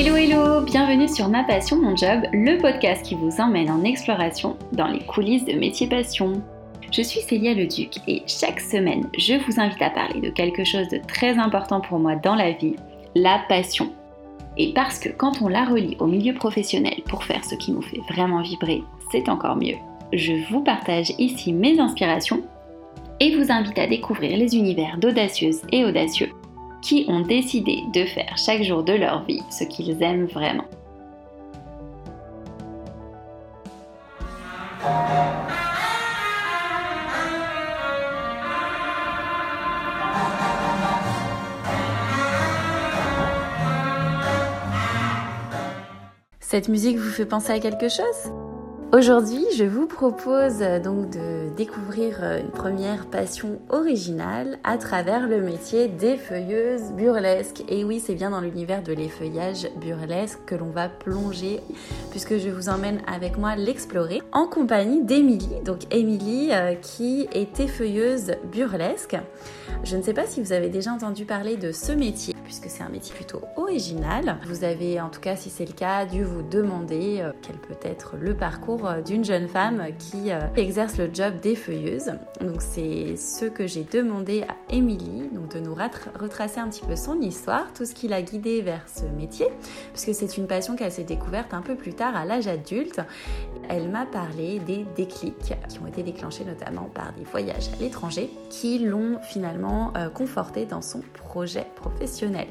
Hello hello, bienvenue sur Ma Passion Mon Job, le podcast qui vous emmène en exploration dans les coulisses de métier passion. Je suis Célia Leduc et chaque semaine, je vous invite à parler de quelque chose de très important pour moi dans la vie, la passion. Et parce que quand on la relie au milieu professionnel pour faire ce qui nous fait vraiment vibrer, c'est encore mieux. Je vous partage ici mes inspirations et vous invite à découvrir les univers d'audacieuses et audacieux qui ont décidé de faire chaque jour de leur vie ce qu'ils aiment vraiment. Cette musique vous fait penser à quelque chose? Aujourd'hui, je vous propose euh, donc de découvrir euh, une première passion originale à travers le métier d'effeuilleuse burlesque. Et oui, c'est bien dans l'univers de l'effeuillage burlesque que l'on va plonger, puisque je vous emmène avec moi l'explorer en compagnie d'Émilie. Donc Émilie euh, qui est effeuilleuse burlesque. Je ne sais pas si vous avez déjà entendu parler de ce métier, puisque c'est un métier plutôt original. Vous avez, en tout cas, si c'est le cas, dû vous demander quel peut être le parcours euh, d'une jeune femme qui euh, exerce le job d'effeuilleuse. Donc c'est ce que j'ai demandé à Émilie, donc de nous retracer un petit peu son histoire, tout ce qui l'a guidée vers ce métier, puisque c'est une passion qu'elle s'est découverte un peu plus tard à l'âge adulte. Elle m'a parlé des déclics qui ont été déclenchés notamment par des voyages à l'étranger qui l'ont finalement euh, confortée dans son projet professionnel.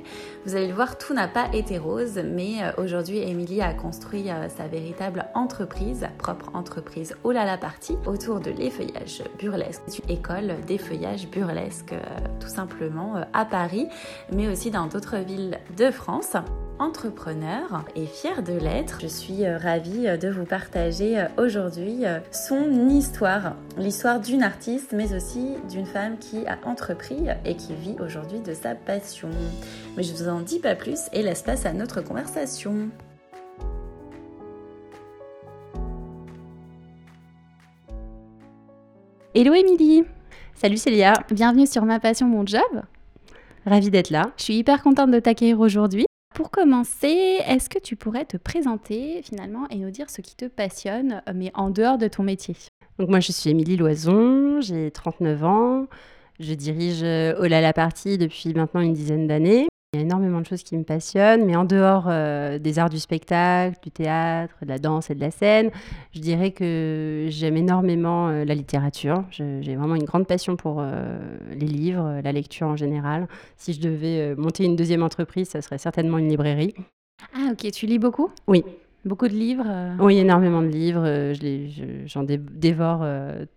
Vous allez le voir, tout n'a pas été rose, mais aujourd'hui, Émilie a construit sa véritable entreprise propre entreprise Oh là la partie autour de l'effeuillage burlesque. C'est une école d'effeuillage burlesque euh, tout simplement euh, à Paris, mais aussi dans d'autres villes de France entrepreneur et fière de l'être. Je suis euh, ravie de vous partager aujourd'hui son histoire, l'histoire d'une artiste mais aussi d'une femme qui a entrepris et qui vit aujourd'hui de sa passion. Mais je vous en dis pas plus et laisse place à notre conversation. Hello Émilie Salut Célia Bienvenue sur Ma Passion Mon Job Ravie d'être là. Je suis hyper contente de t'accueillir aujourd'hui. Pour commencer, est-ce que tu pourrais te présenter finalement et nous dire ce qui te passionne, mais en dehors de ton métier? Donc moi je suis Émilie Loison, j'ai 39 ans, je dirige Ola la partie depuis maintenant une dizaine d'années. Il y a énormément de choses qui me passionnent, mais en dehors euh, des arts du spectacle, du théâtre, de la danse et de la scène, je dirais que j'aime énormément euh, la littérature. J'ai vraiment une grande passion pour euh, les livres, la lecture en général. Si je devais monter une deuxième entreprise, ça serait certainement une librairie. Ah ok, tu lis beaucoup? Oui. Beaucoup de livres Oui, énormément de livres. J'en dévore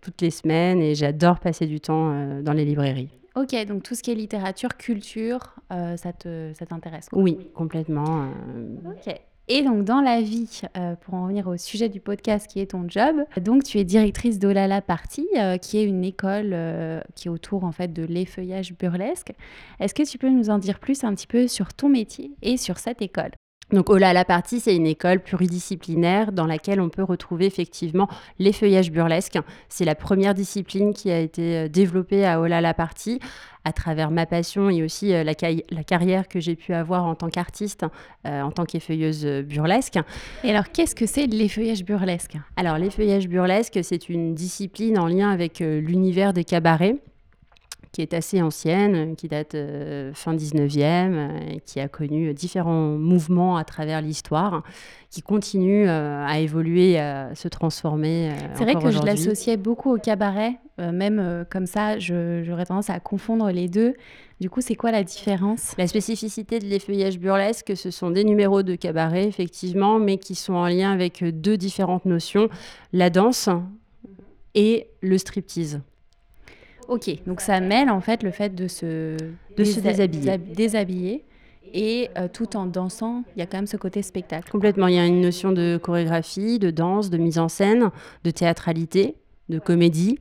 toutes les semaines et j'adore passer du temps dans les librairies. Ok, donc tout ce qui est littérature, culture, euh, ça t'intéresse Oui, complètement. Euh. Ok. Et donc dans la vie, euh, pour en revenir au sujet du podcast qui est ton job, donc tu es directrice d'Olala Party, qui est une école qui est autour en fait de l'effeuillage burlesque. Est-ce que tu peux nous en dire plus un petit peu sur ton métier et sur cette école? Donc Ola la partie, c'est une école pluridisciplinaire dans laquelle on peut retrouver effectivement l'effeuillage burlesque. C'est la première discipline qui a été euh, développée à Ola la partie à travers ma passion et aussi euh, la, la carrière que j'ai pu avoir en tant qu'artiste, euh, en tant qu'effeuilleuse burlesque. Et alors, qu'est-ce que c'est l'effeuillage burlesque Alors, l'effeuillage burlesque, c'est une discipline en lien avec l'univers des cabarets qui est assez ancienne, qui date euh, fin 19e, euh, qui a connu différents mouvements à travers l'histoire, qui continue euh, à évoluer, à se transformer. C'est vrai que je l'associais beaucoup au cabaret, même comme ça, j'aurais tendance à confondre les deux. Du coup, c'est quoi la différence? La spécificité de l'effeuillage burlesque, ce sont des numéros de cabaret, effectivement, mais qui sont en lien avec deux différentes notions, la danse et le striptease. Ok, donc ça mêle en fait le fait de se, de se déshabiller. déshabiller et euh, tout en dansant, il y a quand même ce côté spectacle. Complètement, il y a une notion de chorégraphie, de danse, de mise en scène, de théâtralité, de comédie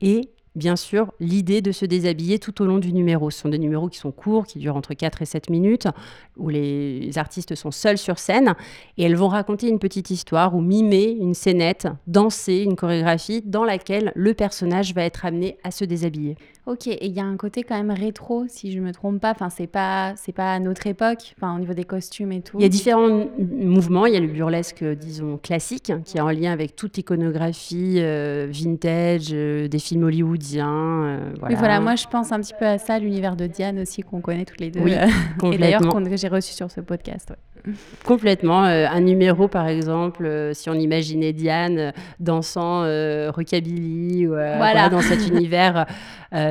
et bien sûr, l'idée de se déshabiller tout au long du numéro. Ce sont des numéros qui sont courts, qui durent entre 4 et 7 minutes, où les artistes sont seuls sur scène, et elles vont raconter une petite histoire ou mimer une scénette, danser une chorégraphie dans laquelle le personnage va être amené à se déshabiller. Ok, et il y a un côté quand même rétro, si je me trompe pas. Enfin, c'est pas, c'est pas à notre époque, enfin, au niveau des costumes et tout. Il y a différents mouvements. Il y a le burlesque, disons, classique, qui est en lien avec toute l'iconographie euh, vintage, euh, des films hollywoodiens. Euh, voilà. Oui, voilà, moi je pense un petit peu à ça, l'univers de Diane aussi, qu'on connaît toutes les deux. Oui, et d'ailleurs, que j'ai reçu sur ce podcast. Complètement. un numéro, par exemple, si on imaginait Diane dansant rockabilly, ou, voilà. dans cet univers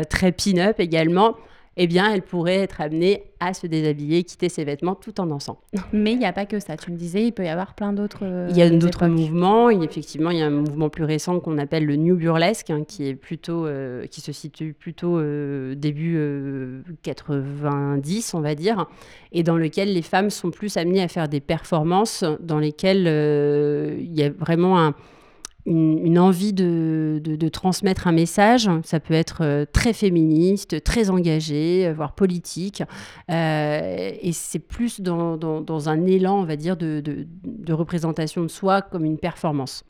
très pin-up également, eh bien, elle pourrait être amenée à se déshabiller, quitter ses vêtements tout en dansant. Mais il n'y a pas que ça. Tu me disais, il peut y avoir plein d'autres. il y a d'autres mouvements. effectivement, il y a un mouvement plus récent qu'on appelle le New Burlesque, hein, qui est plutôt, euh, qui se situe plutôt euh, début 90, euh, on va dire, et dans lequel les femmes sont plus amenées à faire des performances dans lesquelles il y a vraiment un une, envie de, de, transmettre un message. Ça peut être euh, très féministe, très engagé, euh, voire politique. Euh, et c'est plus dans, dans, dans, un élan, on va dire, de, de représentation de soi comme une performance.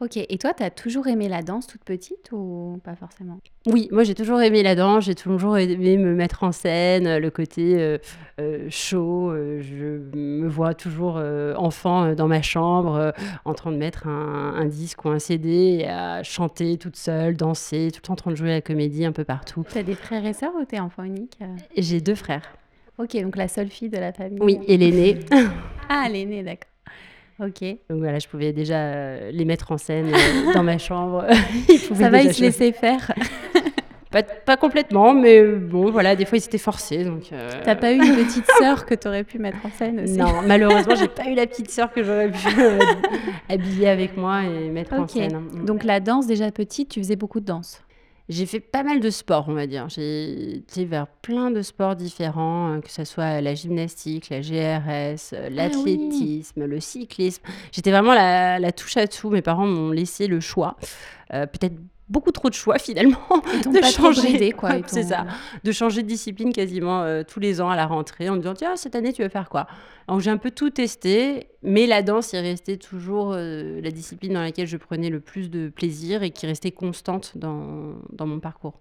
Ok, et toi, tu as toujours aimé la danse toute petite ou pas forcément? Oui, moi j'ai toujours aimé la danse, j'ai toujours aimé me mettre en scène, le côté euh, euh, chaud. Euh, je me vois toujours enfant dans ma chambre en train de mettre un, disque ou un CD et à chanter toute seule, danser, tout le temps en train de jouer à la comédie un peu partout. Tu as des frères et sœurs ou t'es enfant unique J'ai deux frères. Ok, donc la seule fille de la famille Oui, et l'aînée. ah, l'aînée, d'accord. Ok. Donc voilà, je pouvais déjà euh, les mettre en scène euh, dans ma chambre. Ça va, ils se laissaient faire pas, pas, complètement, mais bon, voilà, des fois ils étaient forcés. Donc, euh... T'as pas eu une petite sœur que tu aurais pu mettre en scène aussi Non, malheureusement, j'ai pas eu la petite sœur que j'aurais pu habiller avec moi et mettre en scène. Donc la danse, déjà petite, tu faisais beaucoup de danse j'ai fait pas mal de sports, on va dire. J'ai été vers plein de sports différents, euh, que ce soit la gymnastique, la GRS, euh, ah l'athlétisme, le cyclisme. J'étais vraiment la, la, touche à tout. Mes parents m'ont laissé le choix. Euh, peut-être beaucoup trop de choix finalement de changer. quoi c'est ça. De changer de discipline quasiment euh, tous les ans à la rentrée en me disant tiens cette année tu veux faire quoi? Donc j'ai un peu tout testé mais la danse est restée toujours euh, la discipline dans laquelle je prenais le plus de plaisir et qui restait constante dans, dans mon parcours.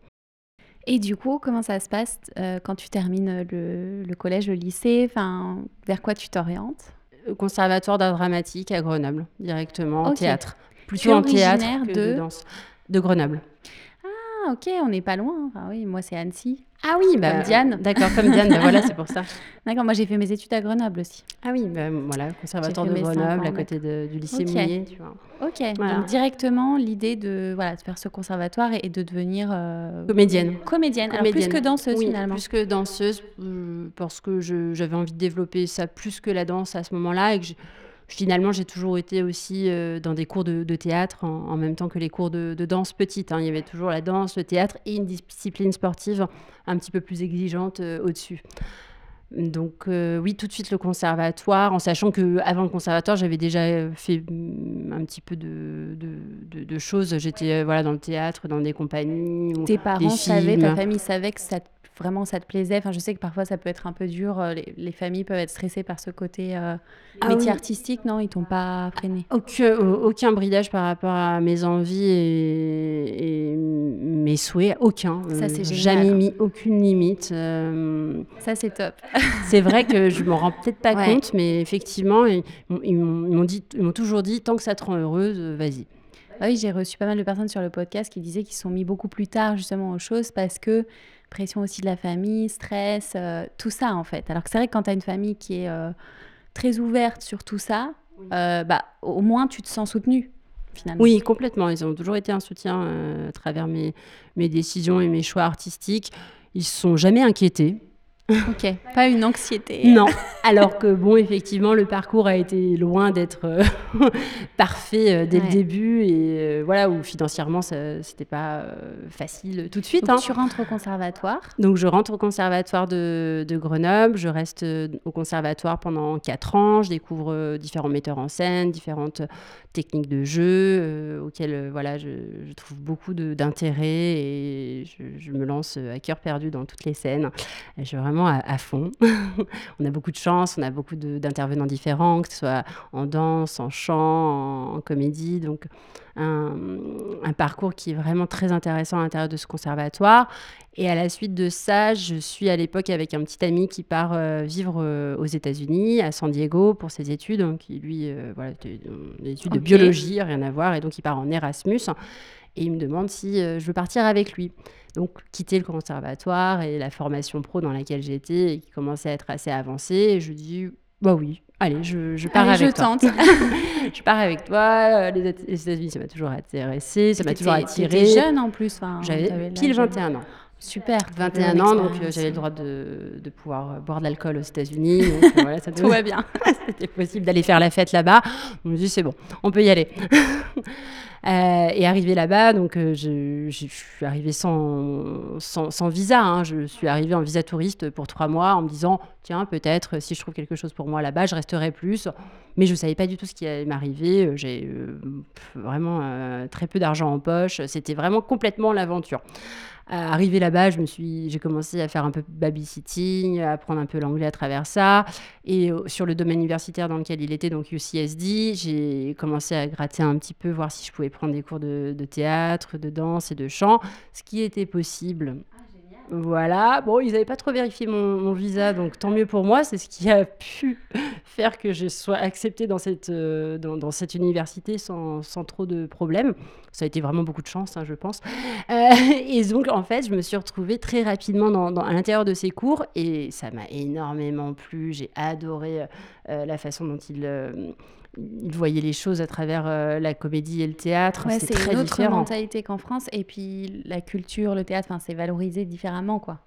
Et du coup, comment ça se passe euh, quand tu termines le, le collège, le lycée? Enfin, Vers quoi tu t'orientes? Conservatoire d'art dramatique à Grenoble, directement, en théâtre. Plutôt en théâtre que de... de danse de Grenoble. Ah, ok, on n'est pas loin. Ah oui, moi, c'est Annecy. Ah oui, bah, comme Diane. D'accord, comme Diane, bah, voilà, c'est pour ça. D'accord, moi j'ai fait mes études à Grenoble aussi. Ah oui, bah, voilà, conservatoire de Grenoble, à côté du lycée okay. tu vois. Ok, donc directement l'idée de, voilà, de faire ce conservatoire et, de devenir... Euh, comédienne. Comédienne, alors plus que danseuse finalement. plus que danseuse, euh, parce que j'avais envie de développer ça plus que la danse à ce moment-là et que finalement, j'ai toujours été aussi euh, dans des cours de, théâtre en, même temps que les cours de, danse petite. Hein. Il y avait toujours la danse, le théâtre et une discipline sportive un petit peu plus exigeante euh, au-dessus. Donc euh, oui, tout de suite le conservatoire, en sachant que avant le conservatoire, j'avais déjà fait mm, un petit peu de, de, choses. J'étais voilà dans le théâtre, dans des compagnies. Tes parents savaient, ta famille savait que ça vraiment ça te plaisait Enfin, je sais que parfois ça peut être un peu dur. Euh, les, familles peuvent être stressées par ce côté euh, ah métier artistique, non? Ils t'ont pas freiné? Aucun, aucun bridage par rapport à mes envies et, mes souhaits, aucun. Ça c'est Jamais mis aucune limite. Euh, ça c'est top. C'est vrai que je m'en rends peut-être pas compte, mais effectivement, ils, m'ont dit, ils m'ont toujours dit tant que ça te rend heureuse, vas-y. oui, j'ai reçu pas mal de personnes sur le podcast qui disaient qu'ils sont mis beaucoup plus tard justement aux choses parce que pression aussi de la famille, stress, euh, tout ça en fait. Alors que c'est vrai que quand tu as une famille qui est euh, très ouverte sur tout ça, euh, bah, au moins tu te sens soutenu. Finalement. Oui, complètement. Ils ont toujours été un soutien à travers mes, mes décisions et mes choix artistiques. Ils ne se sont jamais inquiétés. Ok, pas une anxiété. Non. Alors que bon, effectivement, le parcours a été loin d'être euh, parfait euh, dès le début et euh, voilà où financièrement c'était pas facile tout de suite. Donc, hein. Tu rentres au conservatoire. Donc je rentre au conservatoire de, de, Grenoble. Je reste au conservatoire pendant quatre ans. Je découvre différents metteurs en scène, différentes techniques de jeu auxquelles voilà je, trouve beaucoup d'intérêt et je, je, me lance à cœur perdu dans toutes les scènes. Je suis vraiment à, fond. on a beaucoup de chance, on a beaucoup d'intervenants différents, que ce soit en danse, en chant, en, comédie. Donc, un, parcours qui est vraiment très intéressant à l'intérieur de ce conservatoire. Et à la suite de ça, je suis à l'époque avec un petit ami qui part euh, vivre euh, aux États-Unis, à San Diego, pour ses études. Donc, lui, euh, voilà, des études de biologie, rien à voir. Et donc, il part en Erasmus. Et il me demande si je veux partir avec lui. Donc, quitter le conservatoire et la formation pro dans laquelle j'étais et qui commençait à être assez avancée. Et je dis, bah oui, allez, je, je pars avec je toi. Tente. je pars avec toi. Les, États-Unis, ça m'a toujours intéressé, ça m'a toujours attiré. J'étais jeune en plus. J'avais pile 21 ans. Super. 21 ans, donc euh, j'avais le droit de, de pouvoir euh, boire de l'alcool aux États-Unis. Euh, voilà, ça Tout va bien. C'était possible d'aller faire la fête là-bas. On me dit c'est bon, on peut y aller. Euh, et arrivé là-bas, donc euh, je, suis arrivée sans, sans, visa. Hein. Je suis arrivée en visa touriste pour trois mois en me disant peut-être si je trouve quelque chose pour moi là-bas, je resterai plus. Mais je ne savais pas du tout ce qui allait m'arriver. J'ai euh, vraiment très peu d'argent en poche. C'était vraiment complètement l'aventure. Arrivé là-bas, je me suis, j'ai commencé à faire un peu babysitting, à apprendre un peu l'anglais à travers ça. Et sur le domaine universitaire dans lequel il était, donc UCSD, j'ai commencé à gratter un petit peu, voir si je pouvais prendre des cours de théâtre, de danse et de chant, ce qui était possible. Voilà, bon, ils n'avaient pas trop vérifié mon, visa, donc tant mieux pour moi. C'est ce qui a pu faire que je sois acceptée dans cette, euh, dans, cette université sans, sans, trop de problèmes. Ça a été vraiment beaucoup de chance, hein, je pense. Euh, et donc, en fait, je me suis retrouvée très rapidement dans, à l'intérieur de ces cours et ça m'a énormément plu. J'ai adoré euh, la façon dont ils il voyait les choses à travers euh, la comédie et le théâtre. c'est très une autre mentalité qu'en France. Et puis la culture, le théâtre, c'est valorisé différemment, quoi.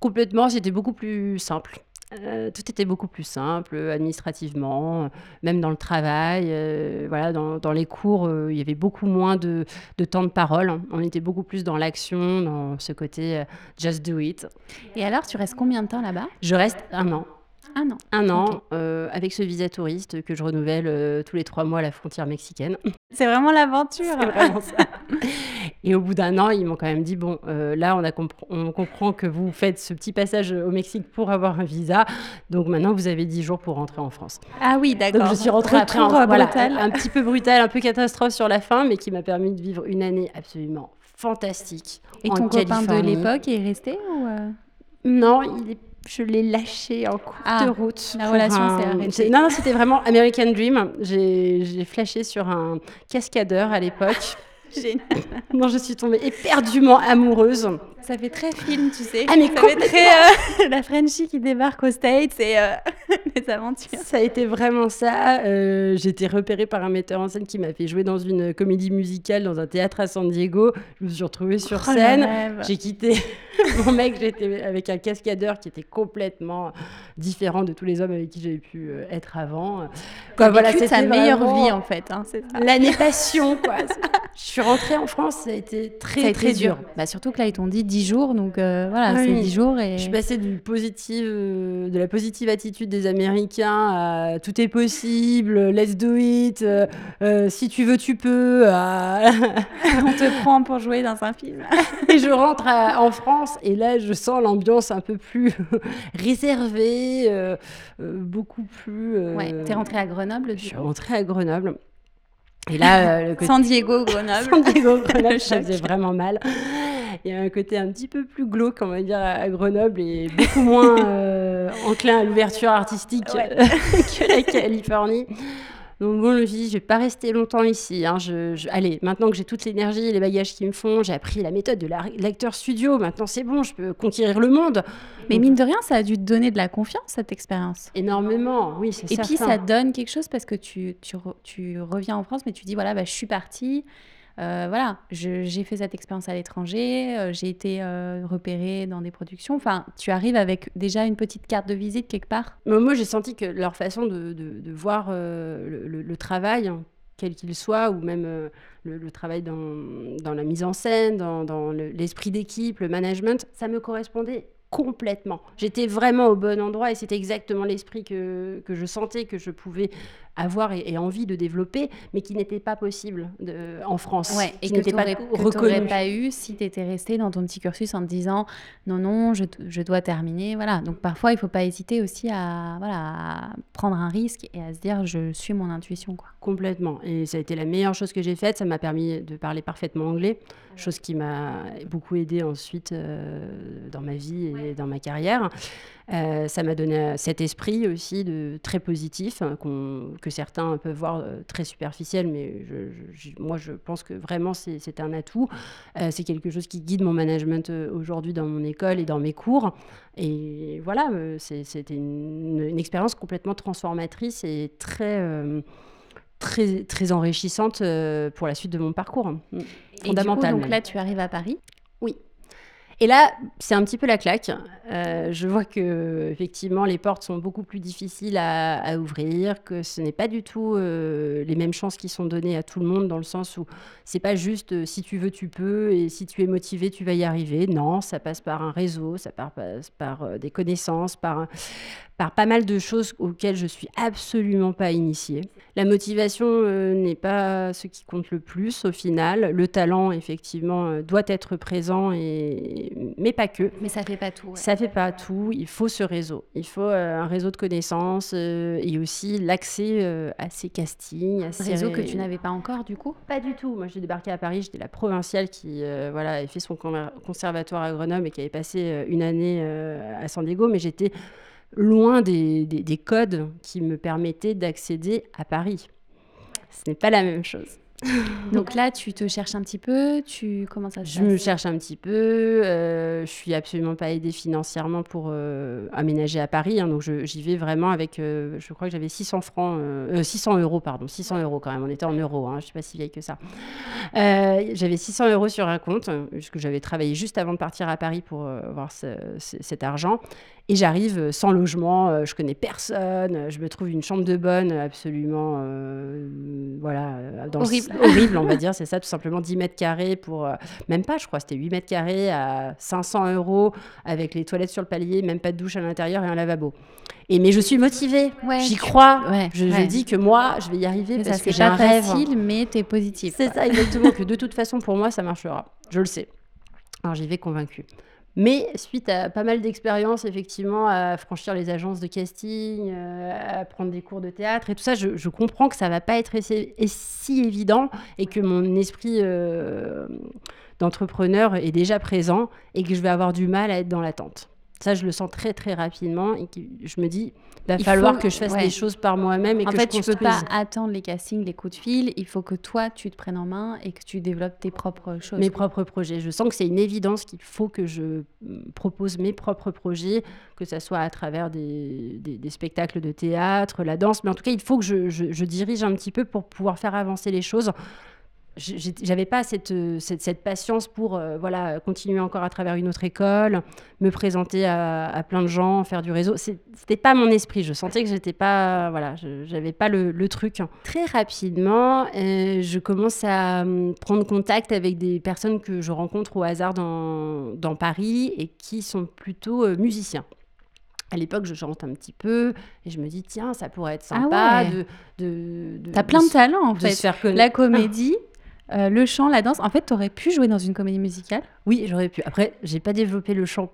Complètement, c'était beaucoup plus simple. Euh, tout était beaucoup plus simple administrativement, même dans le travail. Euh, voilà, dans, dans, les cours, il y avait beaucoup moins de, de, temps de parole. On était beaucoup plus dans l'action, dans ce côté just do it. Et alors, tu restes combien de temps là-bas? Je reste un an. Un an. Un an, euh, avec ce visa touriste que je renouvelle euh, tous les trois mois à la frontière mexicaine. C'est vraiment l'aventure. C'est vraiment ça. Et au bout d'un an, ils m'ont quand même dit bon, euh, là, on, a on comprend que vous faites ce petit passage au Mexique pour avoir un visa. Donc maintenant, vous avez dix jours pour rentrer en France. Ah oui, d'accord. Donc je suis rentrée après en, voilà, un petit peu brutal, un peu catastrophe sur la fin, mais qui m'a permis de vivre une année absolument fantastique. Et ton copain de l'époque est resté ou Non, il est je l'ai lâché en cours ah, de route. La relation s'est arrêtée. Non, non c'était vraiment American Dream. J'ai flashé sur un cascadeur à l'époque. Génial. Non, je suis tombée éperdument amoureuse. Ça fait très film, tu sais. Ah, mais ça fait très euh, la Frenchie qui débarque aux States et euh, les aventures. Ça a été vraiment ça. Euh, j'ai été repérée par un metteur en scène qui m'a fait jouer dans une comédie musicale dans un théâtre à San Diego. Je me suis retrouvée sur oh, scène. J'ai quitté mon mec. J'étais avec un cascadeur qui était complètement différent de tous les hommes avec qui j'avais pu être avant. Quoi, voilà, c'était sa meilleure vie en fait. Hein, L'année passion, quoi. Je suis rentrée en France, ça a été très, très dur. Bah, surtout que là, ils t'ont dit 10 jours, donc euh, voilà, c'est 10 jours. Et... Je suis passée du positive, euh, de la positive attitude des Américains à tout est possible, let's do it, euh, si tu veux, tu peux. On te prend pour jouer dans un film. et je rentre en France et là, je sens l'ambiance un peu plus réservée, beaucoup plus. Ouais, t'es rentrée à Grenoble Je suis rentrée à Grenoble. Et là, le San Diego, Grenoble. San Diego, Grenoble, ça faisait vraiment mal. Il y a un côté un petit peu plus glauque, on va dire, à Grenoble et beaucoup moins euh, enclin à l'ouverture artistique que la Californie. Donc bon, je me suis dit, je vais pas rester longtemps ici. Hein. Je, allez, maintenant que j'ai toute l'énergie les bagages qui me font, j'ai appris la méthode de l'acteur studio. Maintenant, c'est bon, je peux conquérir le monde. Mais mine de rien, ça a dû te donner de la confiance, cette expérience. Énormément, oui, c'est Et puis, ça donne quelque chose parce que tu, tu, tu, reviens en France, mais tu dis, voilà, bah, je suis partie. Voilà, j'ai fait cette expérience à l'étranger, j'ai été repérée dans des productions. Enfin, tu arrives avec déjà une petite carte de visite quelque part? Moi, j'ai senti que leur façon de, voir le, travail, quel qu'il soit, ou même le, travail dans, dans, la mise en scène, dans, dans l'esprit d'équipe, le management, ça me correspondait complètement. J'étais vraiment au bon endroit et c'était exactement l'esprit que, que je sentais que je pouvais avoir et, envie de développer, mais qui n'était pas possible de, en France. Ouais, et qui n'était pas reconnu. pas eu si tu étais resté dans ton petit cursus en te disant non, non, je, je dois terminer. Voilà. Donc parfois, il ne faut pas hésiter aussi à, voilà, prendre un risque et à se dire je suis mon intuition. Quoi. Complètement. Et ça a été la meilleure chose que j'ai faite. Ça m'a permis de parler parfaitement anglais, chose qui m'a beaucoup aidé ensuite euh, dans ma vie et dans ma carrière. Euh, ça m'a donné cet esprit aussi de très positif hein, que certains peuvent voir euh, très superficiel, mais moi je pense que vraiment c'est un atout. Euh, c'est quelque chose qui guide mon management aujourd'hui dans mon école et dans mes cours. Et voilà, c'était une, une, expérience complètement transformatrice et très très, très enrichissante pour la suite de mon parcours. Fondamental. donc là, tu arrives à Paris? Oui. Et là, c'est un petit peu la claque. Euh, je vois que effectivement, les portes sont beaucoup plus difficiles à, ouvrir, que ce n'est pas du tout euh, les mêmes chances qui sont données à tout le monde, dans le sens où c'est pas juste euh, si tu veux, tu peux, et si tu es motivé, tu vas y arriver. Non, ça passe par un réseau, ça passe par des connaissances, par par pas mal de choses auxquelles je suis absolument pas initiée. La motivation euh, n'est pas ce qui compte le plus au final. Le talent, effectivement, euh, doit être présent, et... mais pas que. Mais ça fait pas tout. Ça fait pas tout. Il faut ce réseau. Il faut euh, un réseau de connaissances et aussi l'accès à ces castings. À ces réseau que tu n'avais pas encore, du coup? Pas du tout. Moi, j'ai débarqué à Paris. J'étais la provinciale qui voilà, avait fait son conservatoire à Grenoble et qui avait passé une année à San Diego, mais j'étais loin des, des, codes qui me permettaient d'accéder à Paris. Ce n'est pas la même chose. Donc là, tu te cherches un petit peu, tu comment ça Je me cherche un petit peu. Euh, je suis absolument pas aidée financièrement pour euh, aménager à Paris, hein, donc j'y vais vraiment avec. Euh, je crois que j'avais 600 francs, 600 euros pardon, 600 euros quand même. On était en euros, hein, je suis pas si vieille que ça. j'avais 600 euros sur un compte puisque j'avais travaillé juste avant de partir à Paris pour avoir cet argent. Et j'arrive euh, sans logement, euh, je connais personne, euh, je me trouve une chambre de bonne absolument, voilà, horrible. horrible, on va dire, c'est ça, tout simplement 10 mètres carrés pour, même pas, je crois, c'était 8 mètres carrés à 500 euros avec les toilettes sur le palier, même pas de douche à l'intérieur et un lavabo. Et mais je suis motivée, j'y crois. je, me dis que moi, je vais y arriver parce que j'ai un rêve. facile, mais tu es positive. C'est ça, exactement, que de toute façon, pour moi, ça marchera. Je le sais. Alors j'y vais convaincue. Mais suite à pas mal d'expériences, effectivement, à franchir les agences de casting, euh, à prendre des cours de théâtre et tout ça, je, comprends que ça va pas être si évident et que mon esprit euh, d'entrepreneur est déjà présent et que je vais avoir du mal à être dans l'attente. Ça, je le sens très très rapidement et je me dis, il va falloir que je fasse des choses par moi-même et en que fait, je tu peux pas attendre les castings, les coups de fil. Il faut que toi, tu te prennes en main et que tu développes tes propres choses. Mes propres projets. Je sens que c'est une évidence qu'il faut que je propose mes propres projets, que ce soit à travers des, des, spectacles de théâtre, la danse. Mais en tout cas, il faut que je, je, je dirige un petit peu pour pouvoir faire avancer les choses j'avais pas cette, cette, cette, patience pour euh, voilà continuer encore à travers une autre école, me présenter à, plein de gens, faire du réseau. C'était pas mon esprit. Je sentais que j'étais pas voilà, j'avais pas le, le, truc. Très rapidement, euh, je commence à hum, prendre contact avec des personnes que je rencontre au hasard dans, dans Paris et qui sont plutôt euh, musiciens. À l'époque, je chante un petit peu et je me dis, tiens, ça pourrait être ah sympa de, de, T'as plein de talents en fait. La comédie, euh, le chant, la danse, en fait, tu aurais pu jouer dans une comédie musicale Oui, j'aurais pu. Après, j'ai pas développé le chant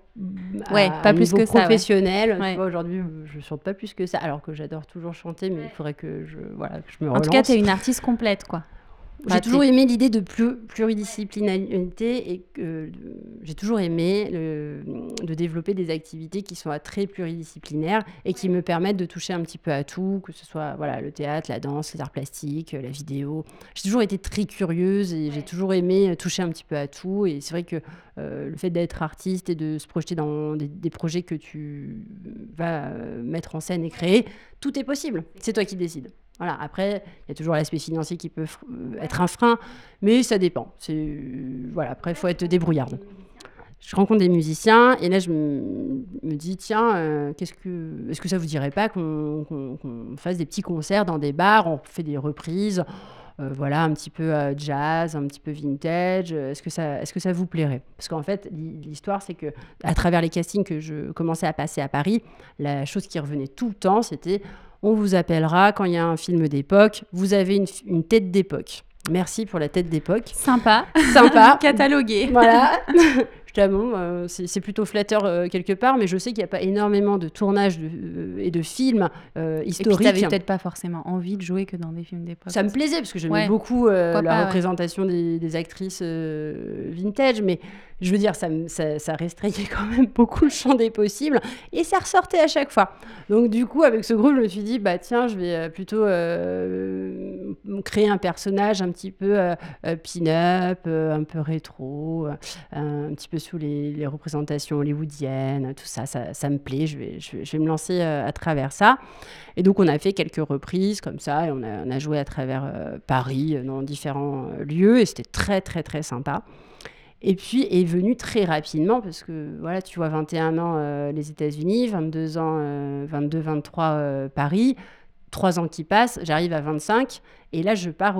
ouais, pas plus que professionnel. Aujourd'hui, je chante pas plus que ça, alors que j'adore toujours chanter, mais il faudrait que je, voilà, que je me relance. En tout cas, tu es une artiste complète, quoi. J'ai toujours aimé l'idée de pluridisciplinarité et que j'ai toujours aimé de développer des activités qui soient très pluridisciplinaires et qui me permettent de toucher un petit peu à tout, que ce soit voilà, le théâtre, la danse, les arts plastiques, la vidéo. J'ai toujours été très curieuse et j'ai toujours aimé toucher un petit peu à tout. Et c'est vrai que euh, le fait d'être artiste et de se projeter dans des, des projets que tu vas mettre en scène et créer, tout est possible. C'est toi qui décides. Voilà. Après, il y a toujours l'aspect financier qui peut être un frein, mais ça dépend. C'est voilà. Après, faut être débrouillarde je rencontre des musiciens et là je me, dis tiens euh, qu'est-ce que est-ce que ça vous dirait pas qu'on fasse des petits concerts dans des bars on fait des reprises euh, voilà un petit peu euh, jazz un petit peu vintage est-ce que ça est-ce que ça vous plairait? Parce qu'en fait l'histoire c'est que à travers les castings que je commençais à passer à Paris la chose qui revenait tout le temps c'était on vous appellera quand il y a un film d'époque vous avez une, une tête d'époque Merci pour la tête d'époque. Sympa. Sympa. Catalogué. Voilà. bon, euh, c'est plutôt flatteur euh, quelque part, mais je sais qu'il n'y a pas énormément de tournages euh, et de films historiques. Et puis, tu peut-être pas forcément envie de jouer que dans des films d'époque. Ça me plaisait, parce que j'aimais beaucoup la représentation des, des, actrices vintage, mais je veux dire, ça, ça, restreignait quand même beaucoup le champ des possibles et ça ressortait à chaque fois. Donc, du coup, avec ce groupe, je me suis dit, bah tiens, je vais euh, plutôt euh, créer un personnage un petit peu euh, pin-up, un peu rétro, un petit peu sous les, représentations hollywoodiennes, tout ça, ça, me plaît. Je vais, je, vais me lancer à travers ça. Et donc, on a fait quelques reprises comme ça et on a, on a joué à travers Paris dans différents lieux et c'était très, très, très sympa. Et puis est venu très rapidement, parce que voilà, tu vois, 21 ans euh, les États-Unis, 22 ans, 22, euh, 23 euh, Paris, 3 ans qui passent, j'arrive à 25, et là je pars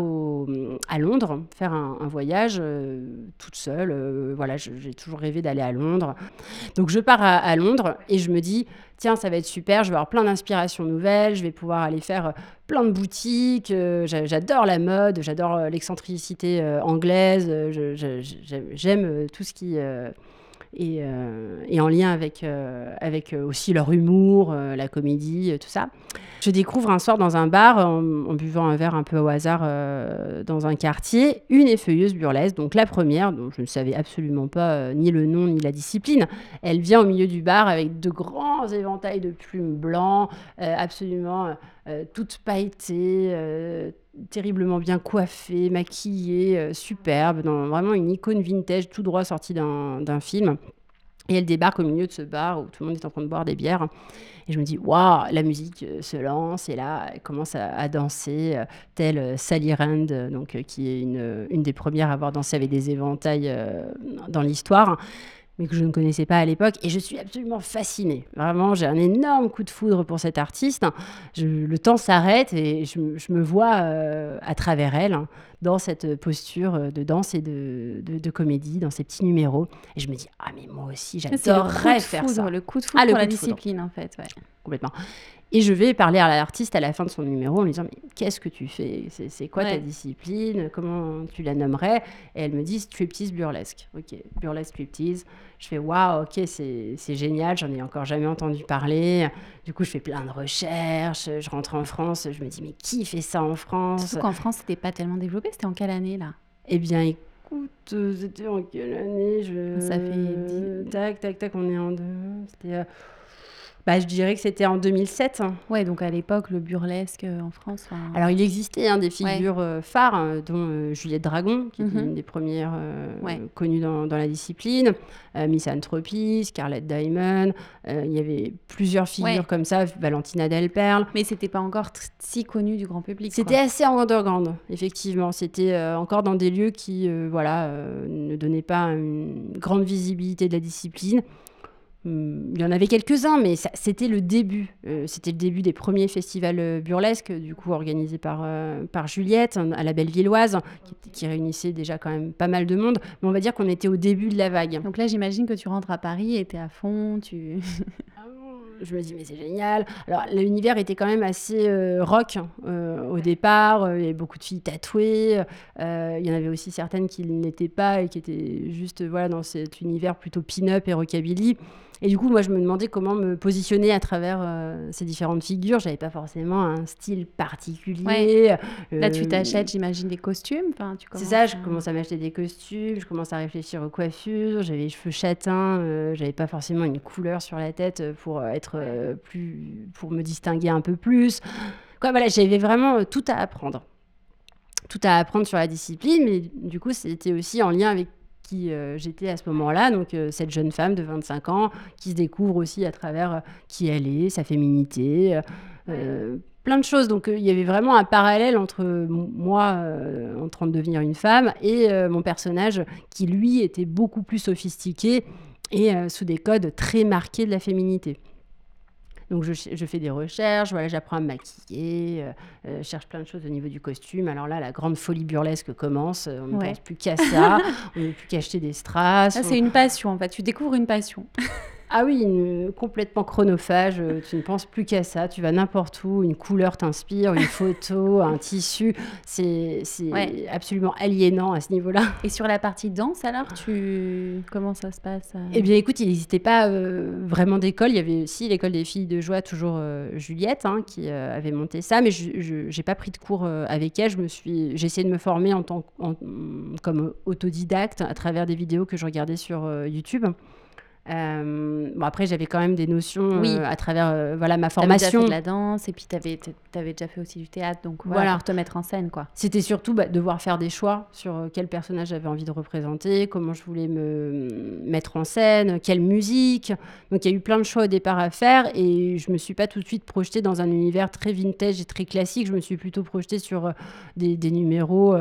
à Londres faire un, voyage toute seule. voilà, j'ai toujours rêvé d'aller à Londres. Donc je pars à, Londres et je me dis, tiens, ça va être super, je vais avoir plein d'inspirations nouvelles, je vais pouvoir aller faire plein de boutiques. Euh, j'adore la mode, j'adore euh, l'excentricité euh, anglaise. J'aime tout ce qui est, est, en lien avec, avec aussi leur humour, la comédie, tout ça. Je découvre un soir dans un bar, en, buvant un verre un peu au hasard dans un quartier, une effeuilleuse burlesque. Donc la première, dont je ne savais absolument pas ni le nom ni la discipline. Elle vient au milieu du bar avec de grands éventails de plumes blancs, absolument euh, toute pailletée, euh, terriblement bien coiffée, maquillée, euh, superbe, dans vraiment une icône vintage tout droit sortie d'un film. Et elle débarque au milieu de ce bar où tout le monde est en train de boire des bières. Et je me dis, waouh, la musique se lance. Et là, elle commence à, danser, telle Sally Rand, donc, qui est une, des premières à avoir dansé avec des éventails dans l'histoire mais que je ne connaissais pas à l'époque. Et je suis absolument fascinée. Vraiment, j'ai un énorme coup de foudre pour cette artiste. le temps s'arrête et je, me vois euh, à travers elle, hein, dans cette posture de danse et de, de, comédie, dans ces petits numéros. Et je me dis, ah mais moi aussi, j'adorerais faire ça. Le coup de foudre ah, pour la discipline, en fait. Ouais. Complètement. Et je vais parler à l'artiste à la fin de son numéro en lui disant Mais qu'est-ce que tu fais? C'est quoi ta discipline? Comment tu la nommerais? Et elle me dit Striptease burlesque. Ok, burlesque striptease. Je fais Waouh, ok, c'est génial, j'en ai encore jamais entendu parler. Du coup, je fais plein de recherches. Je rentre en France, je me dis Mais qui fait ça en France? Surtout qu'en France, c'était pas tellement développé. C'était en quelle année là? Eh bien, écoute, c'était en quelle année? Je... Ça fait. Tac, tac, tac, on est en deux. C'était. Bah, je dirais que c'était en 2007. Ouais, donc à l'époque, le burlesque euh, en France. Alors, il existait hein, des figures euh, phares, hein, dont euh, Juliette Dragon, qui était mhm. une des premières connues dans, dans, la discipline, Miss Anthropy, Scarlett Diamond. il y avait plusieurs figures comme ça, Valentina Delperle. Mais c'était pas encore si connu du grand public. C'était assez underground, effectivement. C'était encore dans des lieux qui, voilà, ne donnaient pas une grande visibilité de la discipline. Il y en avait quelques-uns, mais c'était le début. Euh, c'était le début des premiers festivals euh, burlesques, du coup organisés par, euh, par Juliette, à la Bellevilloise, qui, qui réunissait déjà quand même pas mal de monde. Mais on va dire qu'on était au début de la vague. Donc là, j'imagine que tu rentres à Paris et tu es à fond, tu... Je me dis, mais c'est génial. Alors, l'univers était quand même assez rock au départ. Il y avait beaucoup de filles tatouées. il y en avait aussi certaines qui n'étaient pas et qui étaient juste voilà, dans cet univers plutôt pin-up et rockabilly. Et du coup, moi, je me demandais comment me positionner à travers euh, ces différentes figures. J'avais pas forcément un style particulier. Là, tu euh, t'achètes, j'imagine, des costumes. Enfin, c'est ça, je commence à m'acheter des costumes, je commence à réfléchir aux coiffures. J'avais les cheveux châtains, euh, j'avais pas forcément une couleur sur la tête pour être plus, pour me distinguer un peu plus. Quoi, voilà, j'avais vraiment tout à apprendre tout à apprendre sur la discipline, mais du coup, c'était aussi en lien avec qui euh, j'étais à ce moment-là, donc euh, cette jeune femme de 25 ans qui se découvre aussi à travers euh, qui elle est, sa féminité, plein de choses. Donc il y avait vraiment un parallèle entre moi en train de devenir une femme et mon personnage qui lui était beaucoup plus sophistiqué et sous des codes très marqués de la féminité. Donc je, je, fais des recherches, voilà, j'apprends à me maquiller, euh, euh, je cherche plein de choses au niveau du costume. Alors là, la grande folie burlesque commence. On ne pense plus qu'à ça, on ne plus qu'à acheter des strass. C'est une passion, en fait. Tu découvres une passion. Ah oui, complètement chronophage. Euh, tu ne penses plus qu'à ça. Tu vas n'importe où. Une couleur t'inspire, une photo, un tissu. C'est absolument aliénant à ce niveau-là. Et sur la partie danse, alors, tu... comment ça se passe euh Eh bien, écoute, il n'existait pas euh, vraiment d'école. Il y avait aussi l'école des filles de joie, toujours Juliette, hein, qui avait monté ça. Mais je n'ai pas pris de cours avec elle. J'ai essayé de me former en tant, comme autodidacte à travers des vidéos que je regardais sur YouTube. Euh, bon, après, j'avais quand même des notions oui. Euh, à travers euh, voilà, ma formation. Avais déjà fait de la danse et puis tu avais, avais, déjà fait aussi du théâtre, donc voilà, pour te mettre en scène. quoi. C'était surtout bah, devoir faire des choix sur quel personnage j'avais envie de représenter, comment je voulais me mettre en scène, quelle musique. Donc il y a eu plein de choix au départ à faire et je me suis pas tout de suite projetée dans un univers très vintage et très classique. Je me suis plutôt projetée sur des, des numéros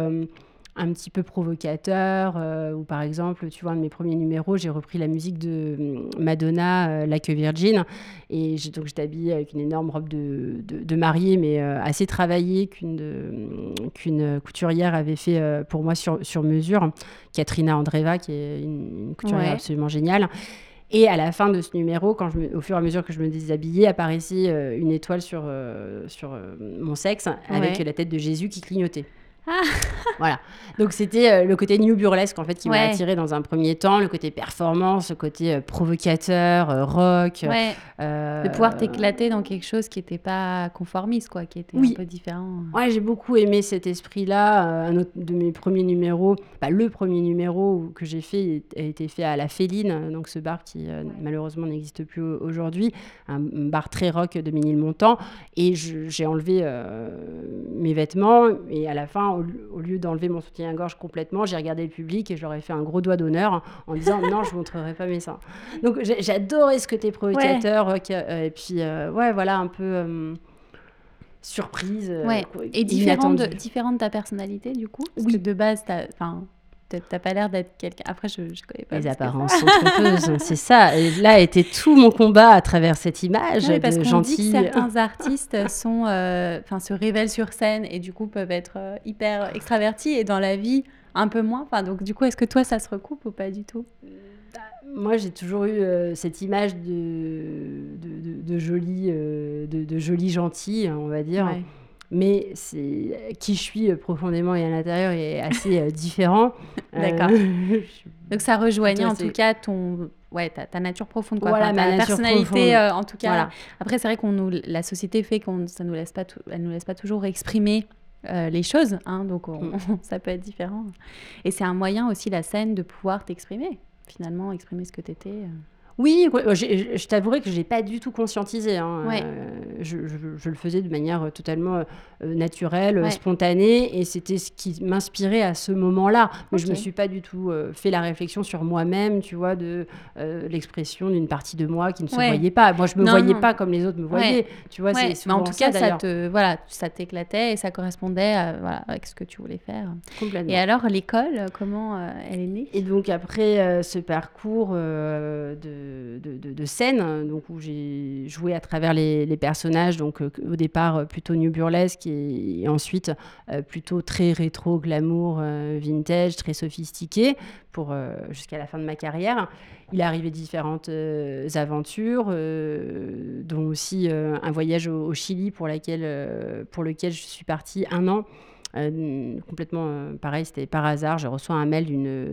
un petit peu provocateur, euh, ou par exemple, tu vois, un de mes premiers numéros, j'ai repris la musique de hum, Madonna, euh, La Que Virgin, et donc j'étais habillée avec une énorme robe de, de, mariée, mais euh, assez travaillée, qu'une hum, qu'une couturière avait fait pour moi sur, sur mesure, Katrina Andreva, qui est une, couturière absolument géniale. Et à la fin de ce numéro, quand je au fur et à mesure que je me déshabillais, apparaissait une étoile sur, sur mon sexe avec la tête de Jésus qui clignotait. Ah. voilà. Donc c'était euh, le côté new burlesque en fait qui m'a attiré dans un premier temps, le côté performance, le côté euh, provocateur, euh, rock. de pouvoir t'éclater dans quelque chose qui n'était pas conformiste, quoi, qui était un peu différent. Ouais, j'ai beaucoup aimé cet esprit-là. un autre de mes premiers numéros, bah, le premier numéro que j'ai fait a été fait à la Féline, donc ce bar qui malheureusement n'existe plus aujourd'hui, un bar très rock de Ménilmontant. Et j'ai enlevé mes vêtements et à la fin au, lieu d'enlever mon soutien-gorge complètement, j'ai regardé le public et je leur ai fait un gros doigt d'honneur en disant non, je ne montrerai pas mes seins. Donc j'adorais ce côté provocateur. Euh, et puis, euh, ouais, voilà, un peu euh, surprise. et différente de, différente de ta personnalité, du coup? Parce oui. que de base, enfin T'as pas l'air d'être quelqu'un. Après, je, je connais pas. Les apparences sont trompeuses, c'est ça. Et là était tout mon combat à travers cette image parce de gentil. Dit que certains artistes sont, euh, se révèlent sur scène et du coup peuvent être euh, hyper extravertis et dans la vie un peu moins. Enfin, donc du coup, est-ce que toi, ça se recoupe ou pas du tout? Bah, moi, j'ai toujours eu euh, cette image de, de, de, de jolie, de, de jolie gentille, on va dire mais c'est qui je suis profondément et à l'intérieur est assez euh, différent. D'accord. Euh, Donc ça rejoignait en tout cas ton ouais ta, ta nature profonde quoi. Voilà, ma personnalité euh, en tout cas. Après c'est vrai qu'on nous la société fait qu'on ça nous laisse pas elle nous laisse pas toujours exprimer les choses, hein, donc mm. ça peut être différent. Et c'est un moyen aussi, la scène, de pouvoir t'exprimer, finalement, exprimer ce que tu étais. Oui, je t'avouerai que je n'ai pas du tout conscientisé. Hein. Euh, je, le faisais de manière euh, totalement euh, naturelle, spontanée, et c'était ce qui m'inspirait à ce moment-là. Mais je ne me suis pas du tout fait la réflexion sur moi-même, tu vois, de l'expression d'une partie de moi qui ne se voyait pas. Moi, je ne me voyais pas comme les autres me voyaient. Tu vois, Mais en tout cas, ça, te, voilà, ça t'éclatait et ça correspondait à, voilà, avec ce que tu voulais faire. Complètement. Et alors, l'école, comment elle est née? Et donc, après ce parcours de de, scène, donc où j'ai joué à travers les, personnages, donc euh, au départ euh, plutôt new burlesque et, ensuite euh, plutôt très rétro, glamour, vintage, très sophistiqué pour jusqu'à la fin de ma carrière. Il est arrivé différentes aventures, dont aussi un voyage au, Chili pour, laquelle, pour lequel je suis partie un an. complètement pareil, c'était par hasard. Je reçois un mail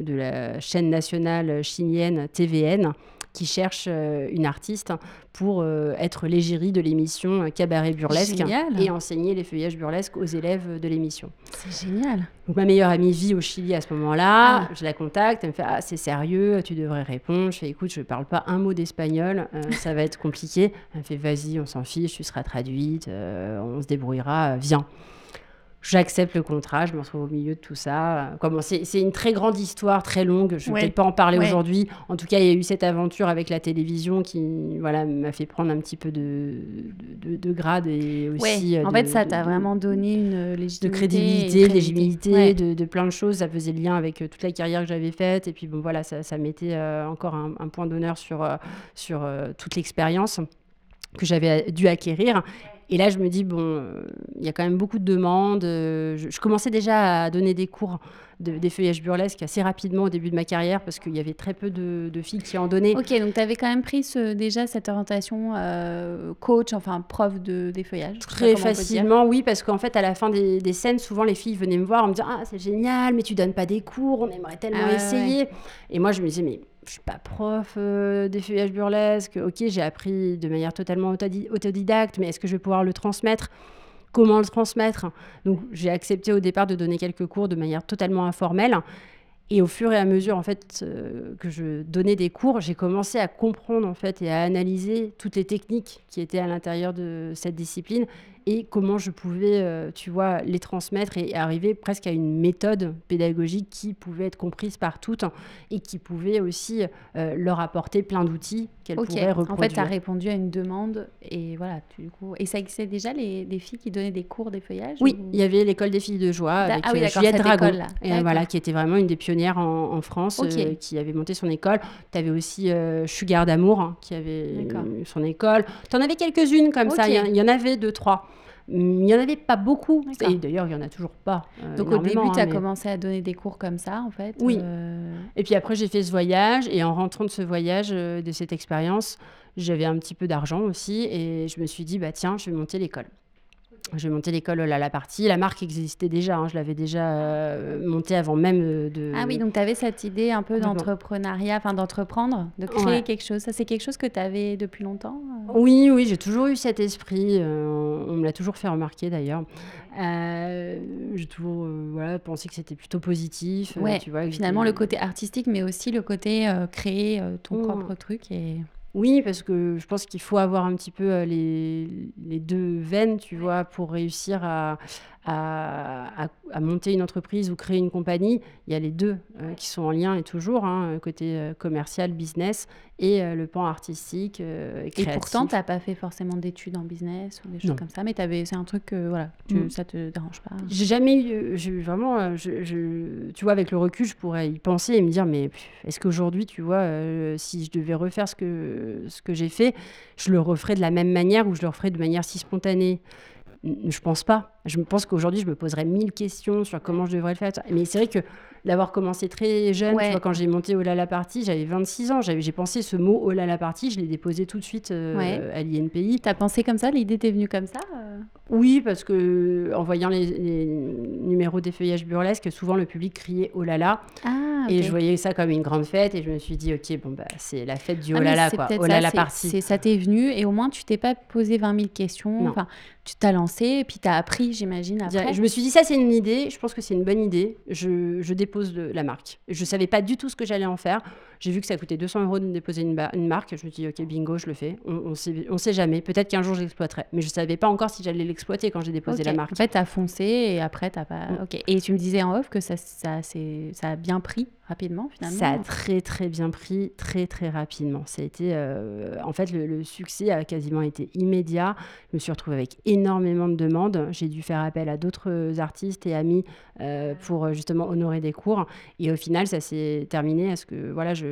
de la chaîne nationale chilienne TVN qui cherche euh, une artiste pour euh, être l'égérie de l'émission euh, Cabaret Burlesque et enseigner les feuillages burlesques aux élèves de l'émission. C'est génial. Donc ma meilleure amie vit au Chili à ce moment-là. Ah. Je la contacte, elle me fait ah c'est sérieux, tu devrais répondre. Je fais écoute, je parle pas un mot d'espagnol, ça va être compliqué. Elle me fait vas-y, on s'en fiche, tu seras traduite, on se débrouillera, viens. J'accepte le contrat, je me retrouve au milieu de tout ça. Comment c'est une très grande histoire, très longue. Je ne vais peut-être pas en parler aujourd'hui. En tout cas, il y a eu cette aventure avec la télévision qui voilà m'a fait prendre un petit peu de, de, grade et aussi. en fait, ça t'a vraiment donné une légitimité. De crédibilité, de légitimité, de, plein de choses. Ça faisait le lien avec euh, toute la carrière que j'avais faite. Et puis, bon, voilà, ça, ça mettait euh, encore un, point d'honneur sur, euh, sur toute l'expérience que j'avais dû acquérir. Et là, je me dis, bon, il y a quand même beaucoup de demandes. Je, commençais déjà à donner des cours de, des feuillages burlesques assez rapidement au début de ma carrière parce qu'il y avait très peu de, filles qui en donnaient. Ok, donc tu avais quand même pris ce, déjà cette orientation coach, enfin prof de, des feuillages Très facilement, oui, parce qu'en fait, à la fin des, des, scènes, souvent les filles venaient me voir en me disant Ah, c'est génial, mais tu donnes pas des cours, on aimerait tellement ah essayer. Et moi, je me disais, mais je suis pas prof euh, des feuillages burlesques. Ok, j'ai appris de manière totalement autodidacte, mais est-ce que je vais pouvoir le transmettre? Comment le transmettre? Donc, j'ai accepté au départ de donner quelques cours de manière totalement informelle. Et au fur et à mesure en fait euh, que je donnais des cours, j'ai commencé à comprendre en fait et à analyser toutes les techniques qui étaient à l'intérieur de cette discipline et comment je pouvais, euh, tu vois, les transmettre et arriver presque à une méthode pédagogique qui pouvait être comprise par toutes et qui pouvait aussi euh, leur apporter plein d'outils qu'elles pourraient reproduire. En fait, tu as répondu à une demande et voilà, du coup... Et ça existait déjà les, filles qui donnaient des cours des feuillages Oui, il y avait l'école des filles de joie avec ah oui, euh, Juliette Dragon, et, voilà, qui était vraiment une des pionnières en, France, qui avait monté son école. Tu avais aussi Sugar d'amour hein, qui avait son école. Tu en avais quelques-unes comme ça, il y, y en avait deux, trois. Il n'y en avait pas beaucoup. Et d'ailleurs, il n'y en a toujours pas. Euh, Donc au début, tu as hein, commencé à donner des cours comme ça, en fait Oui. Euh. Et puis après, j'ai fait ce voyage. Et en rentrant de ce voyage, euh, de cette expérience, j'avais un petit peu d'argent aussi. Et je me suis dit, bah tiens, je vais monter l'école. J'ai monté l'école à la partie. La marque existait déjà. Hein. je l'avais déjà euh, montée avant même euh, de. Ah oui, donc tu avais cette idée un peu d'entrepreneuriat, enfin d'entreprendre, de créer quelque chose. Ça, c'est quelque chose que tu avais depuis longtemps euh? Oui, oui, j'ai toujours eu cet esprit. on me l'a toujours fait remarquer d'ailleurs. j'ai toujours voilà, pensé que c'était plutôt positif. Ouais, tu vois, finalement, le côté artistique, mais aussi le côté créer ton mmh. propre truc. Et... Oui, parce que je pense qu'il faut avoir un petit peu les, les, deux veines, tu vois, pour réussir à, à, monter une entreprise ou créer une compagnie, il y a les deux euh, qui sont en lien et toujours, hein, côté euh, commercial, business et euh, le pan artistique et créatif. Et pourtant, tu n'as pas fait forcément d'études en business ou des choses comme ça, mais c'est un truc que voilà, tu, mm. ça te dérange pas J'ai jamais eu, vraiment, je, tu vois, avec le recul, je pourrais y penser et me dire, mais est-ce qu'aujourd'hui, tu vois, si je devais refaire ce que, ce que j'ai fait, je le referais de la même manière ou je le referais de manière si spontanée? Je pense pas. Je pense qu'aujourd'hui, je me poserais mille questions sur comment je devrais le faire. Mais c'est vrai que d'avoir commencé très jeune, tu vois, quand j'ai monté Oh là la partie, j'avais 26 ans. J'ai pensé ce mot Oh là la partie, je l'ai déposé tout de suite euh, à l'INPI. T'as pensé comme ça? L'idée t'est venue comme ça euh? Oui, parce que en voyant les, numéros des feuillages burlesques, souvent le public criait Oh là là. Ah, et je voyais ça comme une grande fête et je me suis dit Ok, bon, bah, c'est la fête du ah, Oh là là, quoi. Oh là la partie. Ça t'est venu et au moins tu t'es pas posé 20 000 questions. Tu t'as lancé et puis t'as appris, j'imagine. Après. Je me suis dit Ça, c'est une idée. Je pense que c'est une bonne idée. Je, je dépose la marque. Je savais pas du tout ce que j'allais en faire. J'ai vu que ça coûtait 200 euros de déposer une, une, marque. Je me suis dit, ok, bingo, je le fais. On, on, sait, on sait jamais. Peut-être qu'un jour j'exploiterai. Mais je savais pas encore si j'allais l'exploiter quand j'ai déposé la marque. En fait, tu as foncé et après, tu pas. Mm. Ok. Et tu me disais en off que ça, ça, ça a bien pris rapidement finalement Ça a très très bien pris, très très rapidement. Ça a été, euh, en fait, le, succès a quasiment été immédiat. Je me suis retrouvée avec énormément de demandes. J'ai dû faire appel à d'autres artistes et amis euh, pour justement honorer des cours. Et au final, ça s'est terminé à ce que voilà, je,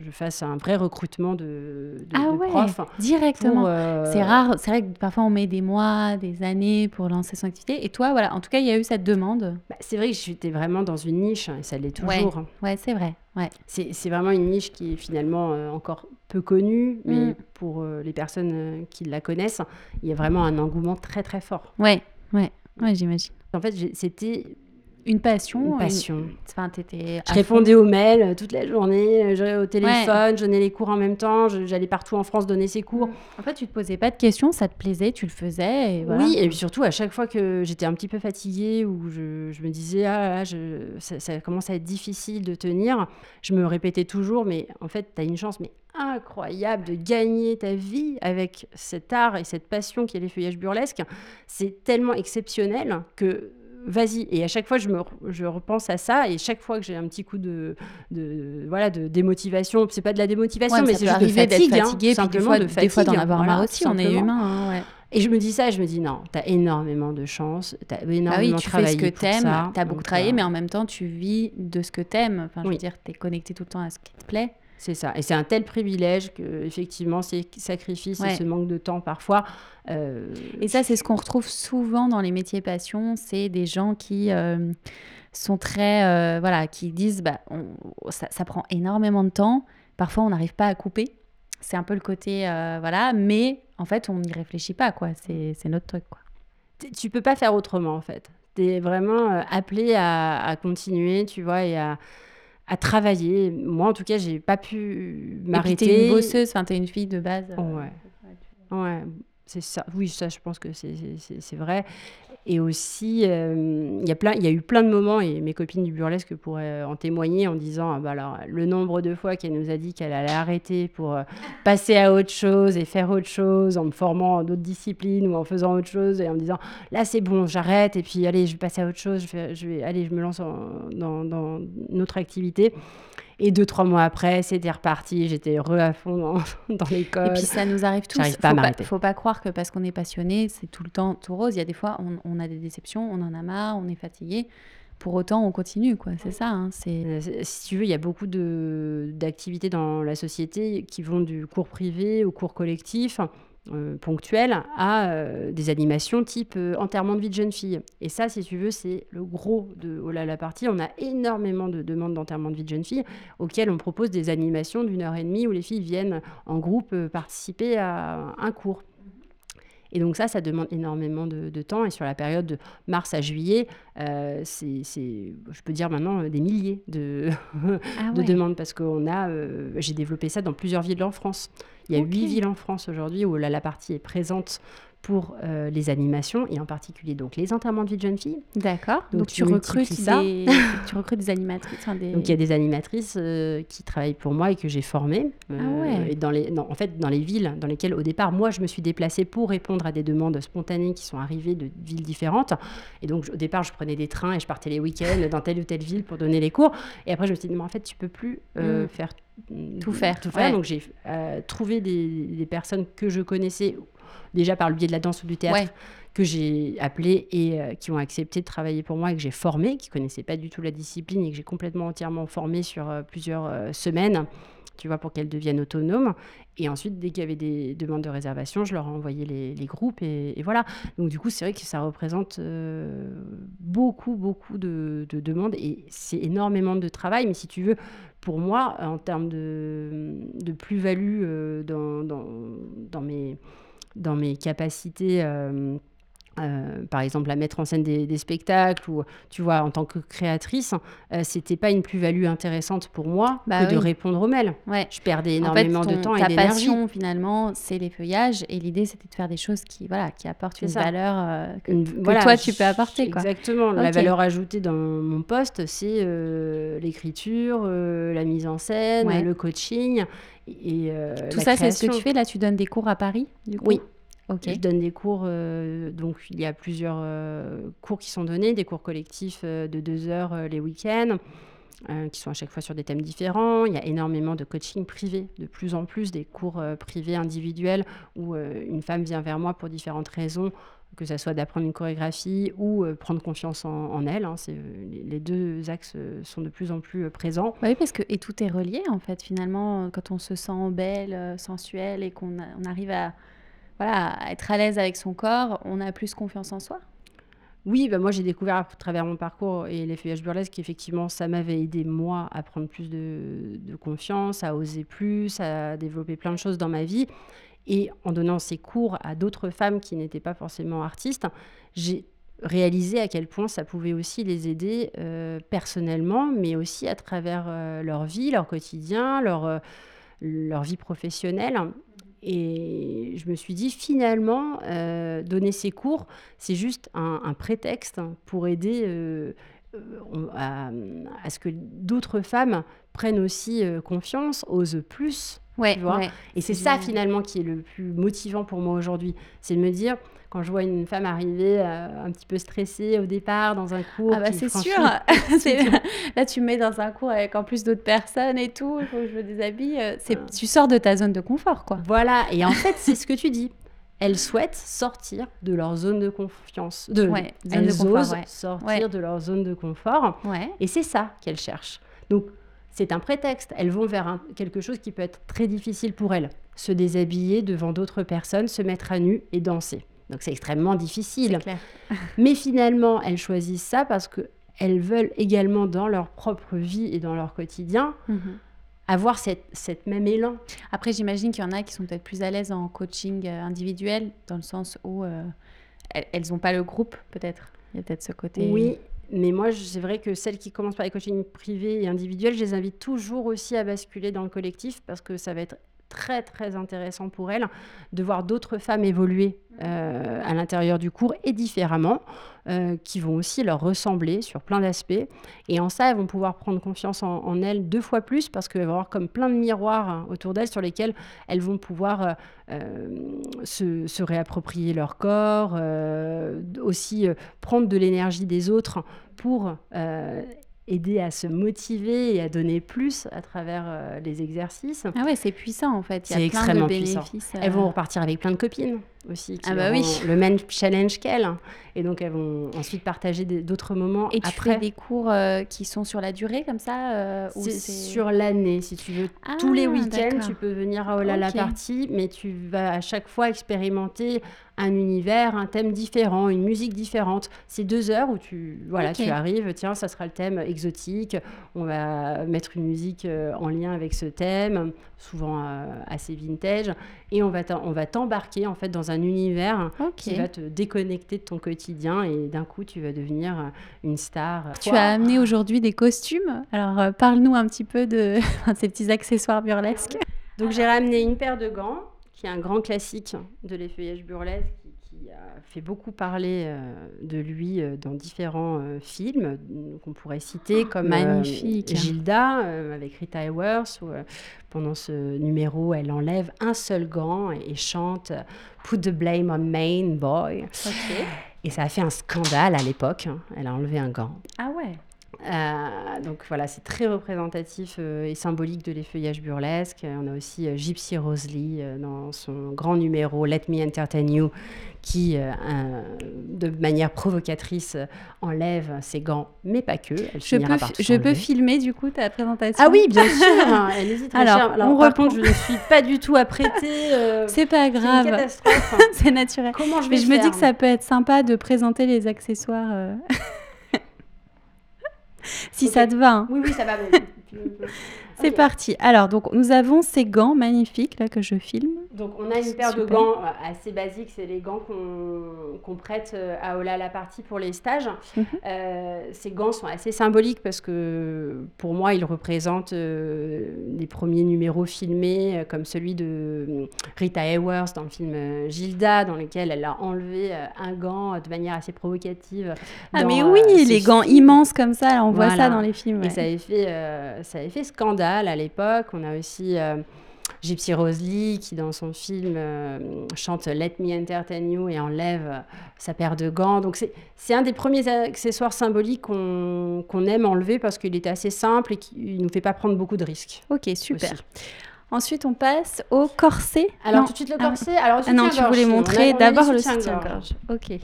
je fasse un vrai recrutement de, de, ah ouais, profs. Directement. Euh, c'est rare. C'est vrai que parfois on met des mois, des années pour lancer son activité. Et toi, voilà, en tout cas, il y a eu cette demande. Bah, c'est vrai que j'étais vraiment dans une niche et ça l'est toujours. Hein. Ouais, c'est vrai. Ouais. C'est vraiment une niche qui est finalement euh, encore peu connue, mais mm. pour euh, les personnes qui la connaissent, il y a vraiment un engouement très très fort. Ouais, ouais, ouais j'imagine. En fait, c'était une passion Une passion. Enfin, je répondais aux mails euh, toute la journée, euh, j'allais au téléphone, je donnais les cours en même temps, j'allais partout en France donner ces cours. En fait, tu te posais pas de questions, ça te plaisait, tu le faisais. Et Oui, et puis surtout, à chaque fois que j'étais un petit peu fatiguée ou je, je me disais, ah je, ça, ça, commence à être difficile de tenir, je me répétais toujours, mais en fait, tu as une chance mais incroyable de gagner ta vie avec cet art et cette passion qui est les feuillages burlesques. C'est tellement exceptionnel que vas-y. Et à chaque fois, je, me, je repense à ça. Et chaque fois que j'ai un petit coup de, de voilà, de démotivation, c'est pas de la démotivation, mais c'est juste de fatigue, hein, fatigué, simplement de fatigue. Des fois, d'en avoir marre aussi, on est humain. Hein, ouais. Et je me dis ça, je me dis non, tu as énormément de chance, tu as énormément ah oui, tu fais ce que t'aimes, tu as beaucoup travaillé, euh, mais en même temps, tu vis de ce que t'aimes. Enfin, je veux dire, tu es connecté tout le temps à ce qui te plaît. C'est ça. Et c'est un tel privilège que, effectivement, ces sacrifices et ce manque de temps parfois. Euh, et ça, c'est ce qu'on retrouve souvent dans les métiers passion. C'est des gens qui euh, sont très. voilà, qui disent bah, ça, ça, prend énormément de temps. Parfois, on n'arrive pas à couper. C'est un peu le côté. voilà. Mais en fait, on n'y réfléchit pas, quoi. C'est notre truc, quoi. Tu peux pas faire autrement, en fait. Tu es vraiment euh, appelé à, continuer, tu vois, et à, travailler. Moi, en tout cas, j'ai pas pu m'arrêter. Tu es une bosseuse, enfin, tu es une fille de base. Euh, ouais. Ouais, c'est ça. Oui, ça, je pense que c'est vrai. Et aussi, euh, il y a eu plein de moments, et mes copines du burlesque pourraient en témoigner en disant, ah bah alors, le nombre de fois qu'elle nous a dit qu'elle allait arrêter pour euh, passer à autre chose et faire autre chose, en me formant en d'autres disciplines ou en faisant autre chose, et en me disant, là c'est bon, j'arrête, et puis allez, je vais passer à autre chose, je vais, je allez, je me lance dans, dans une autre activité. Et deux, trois mois après, c'était reparti. J'étais heureux à fond dans, l'école. Et puis ça nous arrive tous. Pas faut à faut pas croire que parce qu'on est passionné, c'est tout le temps tout rose. Il y a des fois, on, a des déceptions, on en a marre, on est fatigué. Pour autant, on continue, quoi. C'est ça. Hein, c'est... Euh, si tu veux, il y a beaucoup de, d'activités dans la société qui vont du cours privé au cours collectif. Euh, ponctuelles à euh, des animations type euh, enterrement de vie de jeune fille. Et ça, si tu veux, c'est le gros de oh là, la partie. On a énormément de demandes d'enterrement de vie de jeune fille auxquelles on propose des animations d'une heure et demie où les filles viennent en groupe participer à un cours. Et donc ça, ça demande énormément de, temps. Et sur la période de mars à juillet, euh, c'est, je peux dire maintenant, des milliers de, ah de demandes parce que a, euh, j'ai développé ça dans plusieurs villes en France. Il y a huit villes en France aujourd'hui où la partie est présente pour euh, les animations et en particulier donc les enterrements de vie de jeunes filles. D'accord. Donc, tu, recrutes des, tu recrutes des animatrices. des... Donc il y a des animatrices euh, qui travaillent pour moi et que j'ai formées. Euh, ah ouais. Et dans les, en fait, dans les villes dans lesquelles au départ moi je me suis déplacée pour répondre à des demandes spontanées qui sont arrivées de villes différentes. Et donc au départ je prenais des trains et je partais les week-ends dans telle ou telle ville pour donner les cours. Et après je me suis dit mais en fait tu peux plus mm. faire tout faire. Tout faire. Donc j'ai trouvé des, des, personnes que je connaissais déjà par le biais de la danse ou du théâtre, que j'ai appelé et euh, qui ont accepté de travailler pour moi et que j'ai formé, qui connaissaient pas du tout la discipline et que j'ai complètement entièrement formé sur euh, plusieurs euh, semaines, tu vois, pour qu'elles deviennent autonomes. Et ensuite, dès qu'il y avait des demandes de réservation, je leur ai envoyé les, groupes et, voilà. Donc du coup, c'est vrai que ça représente beaucoup, beaucoup de, demandes et c'est énormément de travail. Mais si tu veux, pour moi, en termes de, de plus-value dans, dans, dans mes dans mes capacités. Euh, euh, par exemple, à mettre en scène des, spectacles ou, tu vois, en tant que créatrice, euh, c'était pas une plus-value intéressante pour moi bah que de répondre aux mails. Ouais. Je perdais énormément de temps et d'énergie. Ta passion, finalement, c'est les feuillages et l'idée, c'était de faire des choses qui, voilà, qui apportent une valeur que, toi, tu peux apporter. Quoi. Exactement. La valeur ajoutée dans mon poste, c'est l'écriture, la mise en scène, le coaching. Et, euh, Tout ça, c'est ce que tu fais Là, tu donnes des cours à Paris du coup Oui. Ok. Je donne des cours, euh, donc il y a plusieurs euh, cours qui sont donnés, des cours collectifs de deux heures les week-ends, qui sont à chaque fois sur des thèmes différents. Il y a énormément de coaching privé, de plus en plus des cours privés individuels où une femme vient vers moi pour différentes raisons, que ce soit d'apprendre une chorégraphie ou euh, prendre confiance en, elle. Hein, c'est, les, deux axes euh, sont de plus en plus euh, présents. Bah oui, parce que et tout est relié en fait. Finalement, quand on se sent belle, sensuelle et qu'on on arrive à, voilà, être à l'aise avec son corps, on a plus confiance en soi. Oui, bah moi j'ai découvert à travers mon parcours et les feuillages burlesques qu'effectivement ça m'avait aidé moi à prendre plus de, de, confiance, à oser plus, à développer plein de choses dans ma vie. Et en donnant ces cours à d'autres femmes qui n'étaient pas forcément artistes, j'ai réalisé à quel point ça pouvait aussi les aider euh, personnellement, mais aussi à travers euh, leur vie, leur quotidien, leur, euh, leur vie professionnelle. Et je me suis dit, finalement, donner ces cours, c'est juste un, prétexte pour aider à, à, ce que d'autres femmes prennent aussi confiance, osent plus Ouais, Et c'est ça finalement qui est le plus motivant pour moi aujourd'hui. C'est de me dire, quand je vois une femme arriver euh, un petit peu stressée au départ dans un cours. Ah bah c'est sûr. Là, tu me mets dans un cours avec en plus d'autres personnes et tout. Il faut que je me déshabille. euh, C'est... Ah. Tu sors de ta zone de confort, quoi. Voilà, et en fait, c'est ce que tu dis. Elles souhaitent sortir de leur zone de confiance. De, Ouais, zone elles de confort, osent ouais. sortir de leur zone de confort. Ouais. Et c'est ça qu'elles cherchent. Donc, c'est un prétexte. Elles vont vers un- quelque chose qui peut être très difficile pour elles. Se déshabiller devant d'autres personnes, se mettre à nu et danser. Donc, c'est extrêmement difficile. Clair. Mais finalement, elles choisissent ça parce qu'elles veulent également, dans leur propre vie et dans leur quotidien, Mhm. avoir cette, cette même élan. Après, j'imagine qu'il y en a qui sont peut-être plus à l'aise en coaching euh, individuel, dans le sens où euh, elles n'ont pas le groupe, peut-être. Il y a peut-être ce côté. Oui, mais moi, c'est vrai que celles qui commencent par les coachings privés et individuels, je les invite toujours aussi à basculer dans le collectif parce que ça va être très très intéressant pour elles de voir d'autres femmes évoluer euh, à l'intérieur du cours et différemment, euh, qui vont aussi leur ressembler sur plein d'aspects. Et en ça, elles vont pouvoir prendre confiance en, elles deux fois plus parce qu'elles vont avoir comme plein de miroirs hein, autour d'elles sur lesquels elles vont pouvoir euh, se, se réapproprier leur corps, aussi prendre de l'énergie des autres pour aider à se motiver et à donner plus à travers euh, les exercices. Ah ouais, c'est puissant en fait. Il y a C'est plein extrêmement de puissant. bénéfices. Elles vont euh, repartir avec plein de copines aussi, qui Ah bah oui. le même challenge qu'elles. Et donc elles vont ensuite partager d'autres moments Et tu après. fais des cours euh, qui sont sur la durée comme ça euh, C'est sur l'année, si tu veux. Tous les Ah, week-ends, tu peux venir à Olala Ok. Party, mais tu vas à chaque fois expérimenter un univers, un thème différent, une musique différente. C'est deux heures où tu, voilà, tu arrives, tiens, ça sera le thème exotique. On va mettre une musique euh, en lien avec ce thème, souvent euh, assez vintage, et on va t'en- on va t'embarquer en fait dans un univers qui va te déconnecter de ton quotidien et d'un coup tu vas devenir euh, une star. Tu as amené aujourd'hui des costumes. Alors euh, parle-nous un petit peu de ces petits accessoires burlesques. Donc j'ai ramené une paire de gants, qui est un grand classique de l'effeuillage burlesque, a fait beaucoup parler euh, de lui euh, dans différents euh, films qu'on pourrait citer comme euh, magnifique. Gilda avec Rita Hayworth, où pendant ce numéro elle enlève un seul gant et, et chante Put the blame on main boy. Et ça a fait un scandale à l'époque. hein. Elle a enlevé un gant. Ah ouais. Euh, donc voilà, c'est très représentatif euh, et symbolique de l'effeuillage burlesque. On a aussi euh, Gypsy Rose Lee euh, dans son grand numéro Let Me Entertain You, qui, euh, de manière provocatrice, enlève ses gants, mais pas que. Elle Je peux, par je filmer du coup ta présentation? Ah oui, bien sûr. hein, Elle hésite Alors, on par contre, je ne suis pas du tout apprêtée. euh, C'est pas grave. catastrophe. C'est naturel. Comment je vais Mais je me dis que ça peut être sympa de présenter les accessoires. euh, si Ok. ça te va. hein. Oui, oui, ça va. C'est parti. Alors, donc, nous avons ces gants magnifiques là que je filme. Donc on a une paire de gants euh, assez basiques, c'est les gants qu'on prête euh, à Ola la partie pour les stages. Mhm. Euh, ces gants sont assez symboliques parce que pour moi ils représentent euh, les premiers numéros filmés comme celui de Rita Hayworth dans le film Gilda dans lequel elle a enlevé un gant de manière assez provocative. Ah, mais oui, les gants immenses comme ça, là, on voit ça dans les films. Et ouais. ça avait fait, euh, ça avait fait scandale à l'époque. On a aussi euh, Gypsy Rose Lee qui, dans son film, euh, chante Let Me Entertain You et enlève euh, sa paire de gants. Donc, c'est un des premiers accessoires symboliques qu'on aime enlever parce qu'il est assez simple et qu'il ne nous fait pas prendre beaucoup de risques. Ok, super. aussi. Ensuite, on passe au corset. Alors, Non. tout de suite, le Ah, corset. Alors, le Ah non, tu voulais montrer d'abord le soutien-gorge. Ok.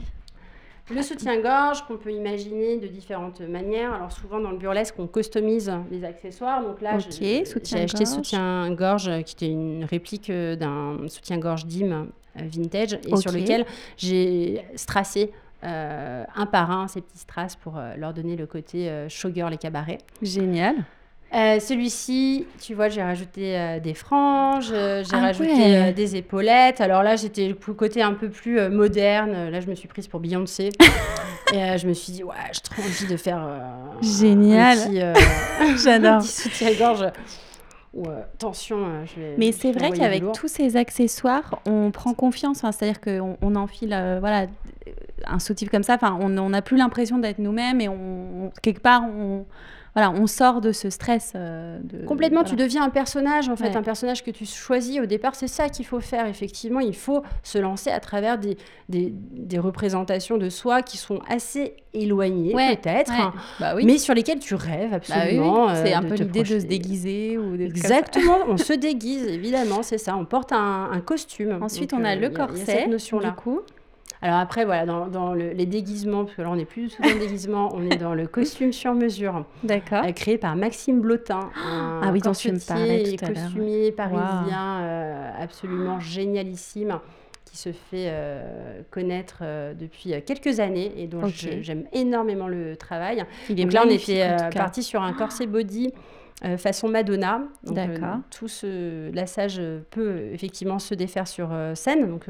Le soutien-gorge qu'on peut imaginer de différentes manières. Alors souvent dans le burlesque, on customise les accessoires. Donc là, j'ai acheté soutien-gorge qui était une réplique euh, d'un soutien-gorge d'Im euh, vintage et sur lequel j'ai strassé euh, un par un ces petits strass pour euh, leur donner le côté euh, showgirl et cabaret. Génial. Euh, Celui-ci, tu vois, j'ai rajouté euh, des franges, euh, j'ai Ah rajouté ouais. euh, des épaulettes. Alors là, j'étais le côté un peu plus moderne. Là, je me suis prise pour Beyoncé. Et je me suis dit, ouais, j'ai trop envie de faire Génial. J'adore. soutien-gorge. Ou, attention, euh, je vais. Mais c'est vrai qu'avec tous ces accessoires, on prend confiance. Enfin, C'est-à-dire qu'on on enfile euh, voilà, un soutif comme ça. Enfin, on n'a plus l'impression d'être nous-mêmes et on- quelque part, on, voilà, on sort de ce stress. euh, de, Complètement, tu deviens un personnage, en fait, Ouais. un personnage que tu choisis au départ. C'est ça qu'il faut faire, effectivement. Il faut se lancer à travers des, des, des représentations de soi qui sont assez éloignées, Ouais, peut-être, ouais. hein, Bah oui. mais sur lesquelles tu rêves Bah oui, oui. absolument. C'est euh, un de peu l'idée de se déguiser ou des. Exactement, on se déguise, évidemment, c'est ça. On porte un, un costume. Ensuite, Donc, on euh, a y le il y a corset, du coup. Alors après, voilà, dans, dans le- les déguisements, parce que là, on n'est plus dans le déguisement, on est dans le costume sur mesure. D'accord. euh, créé par Maxime Blotin, un Ah oui, dont tu me corsetier parlais et tout à l'heure. costumier parisien euh, absolument génialissime qui se fait euh, connaître euh, depuis quelques années et dont j'aime énormément le travail. Il est Donc là, on était euh, parti sur un corset body euh, façon Madonna. Donc, euh, tout ce lassage peut effectivement se défaire sur euh, scène. Donc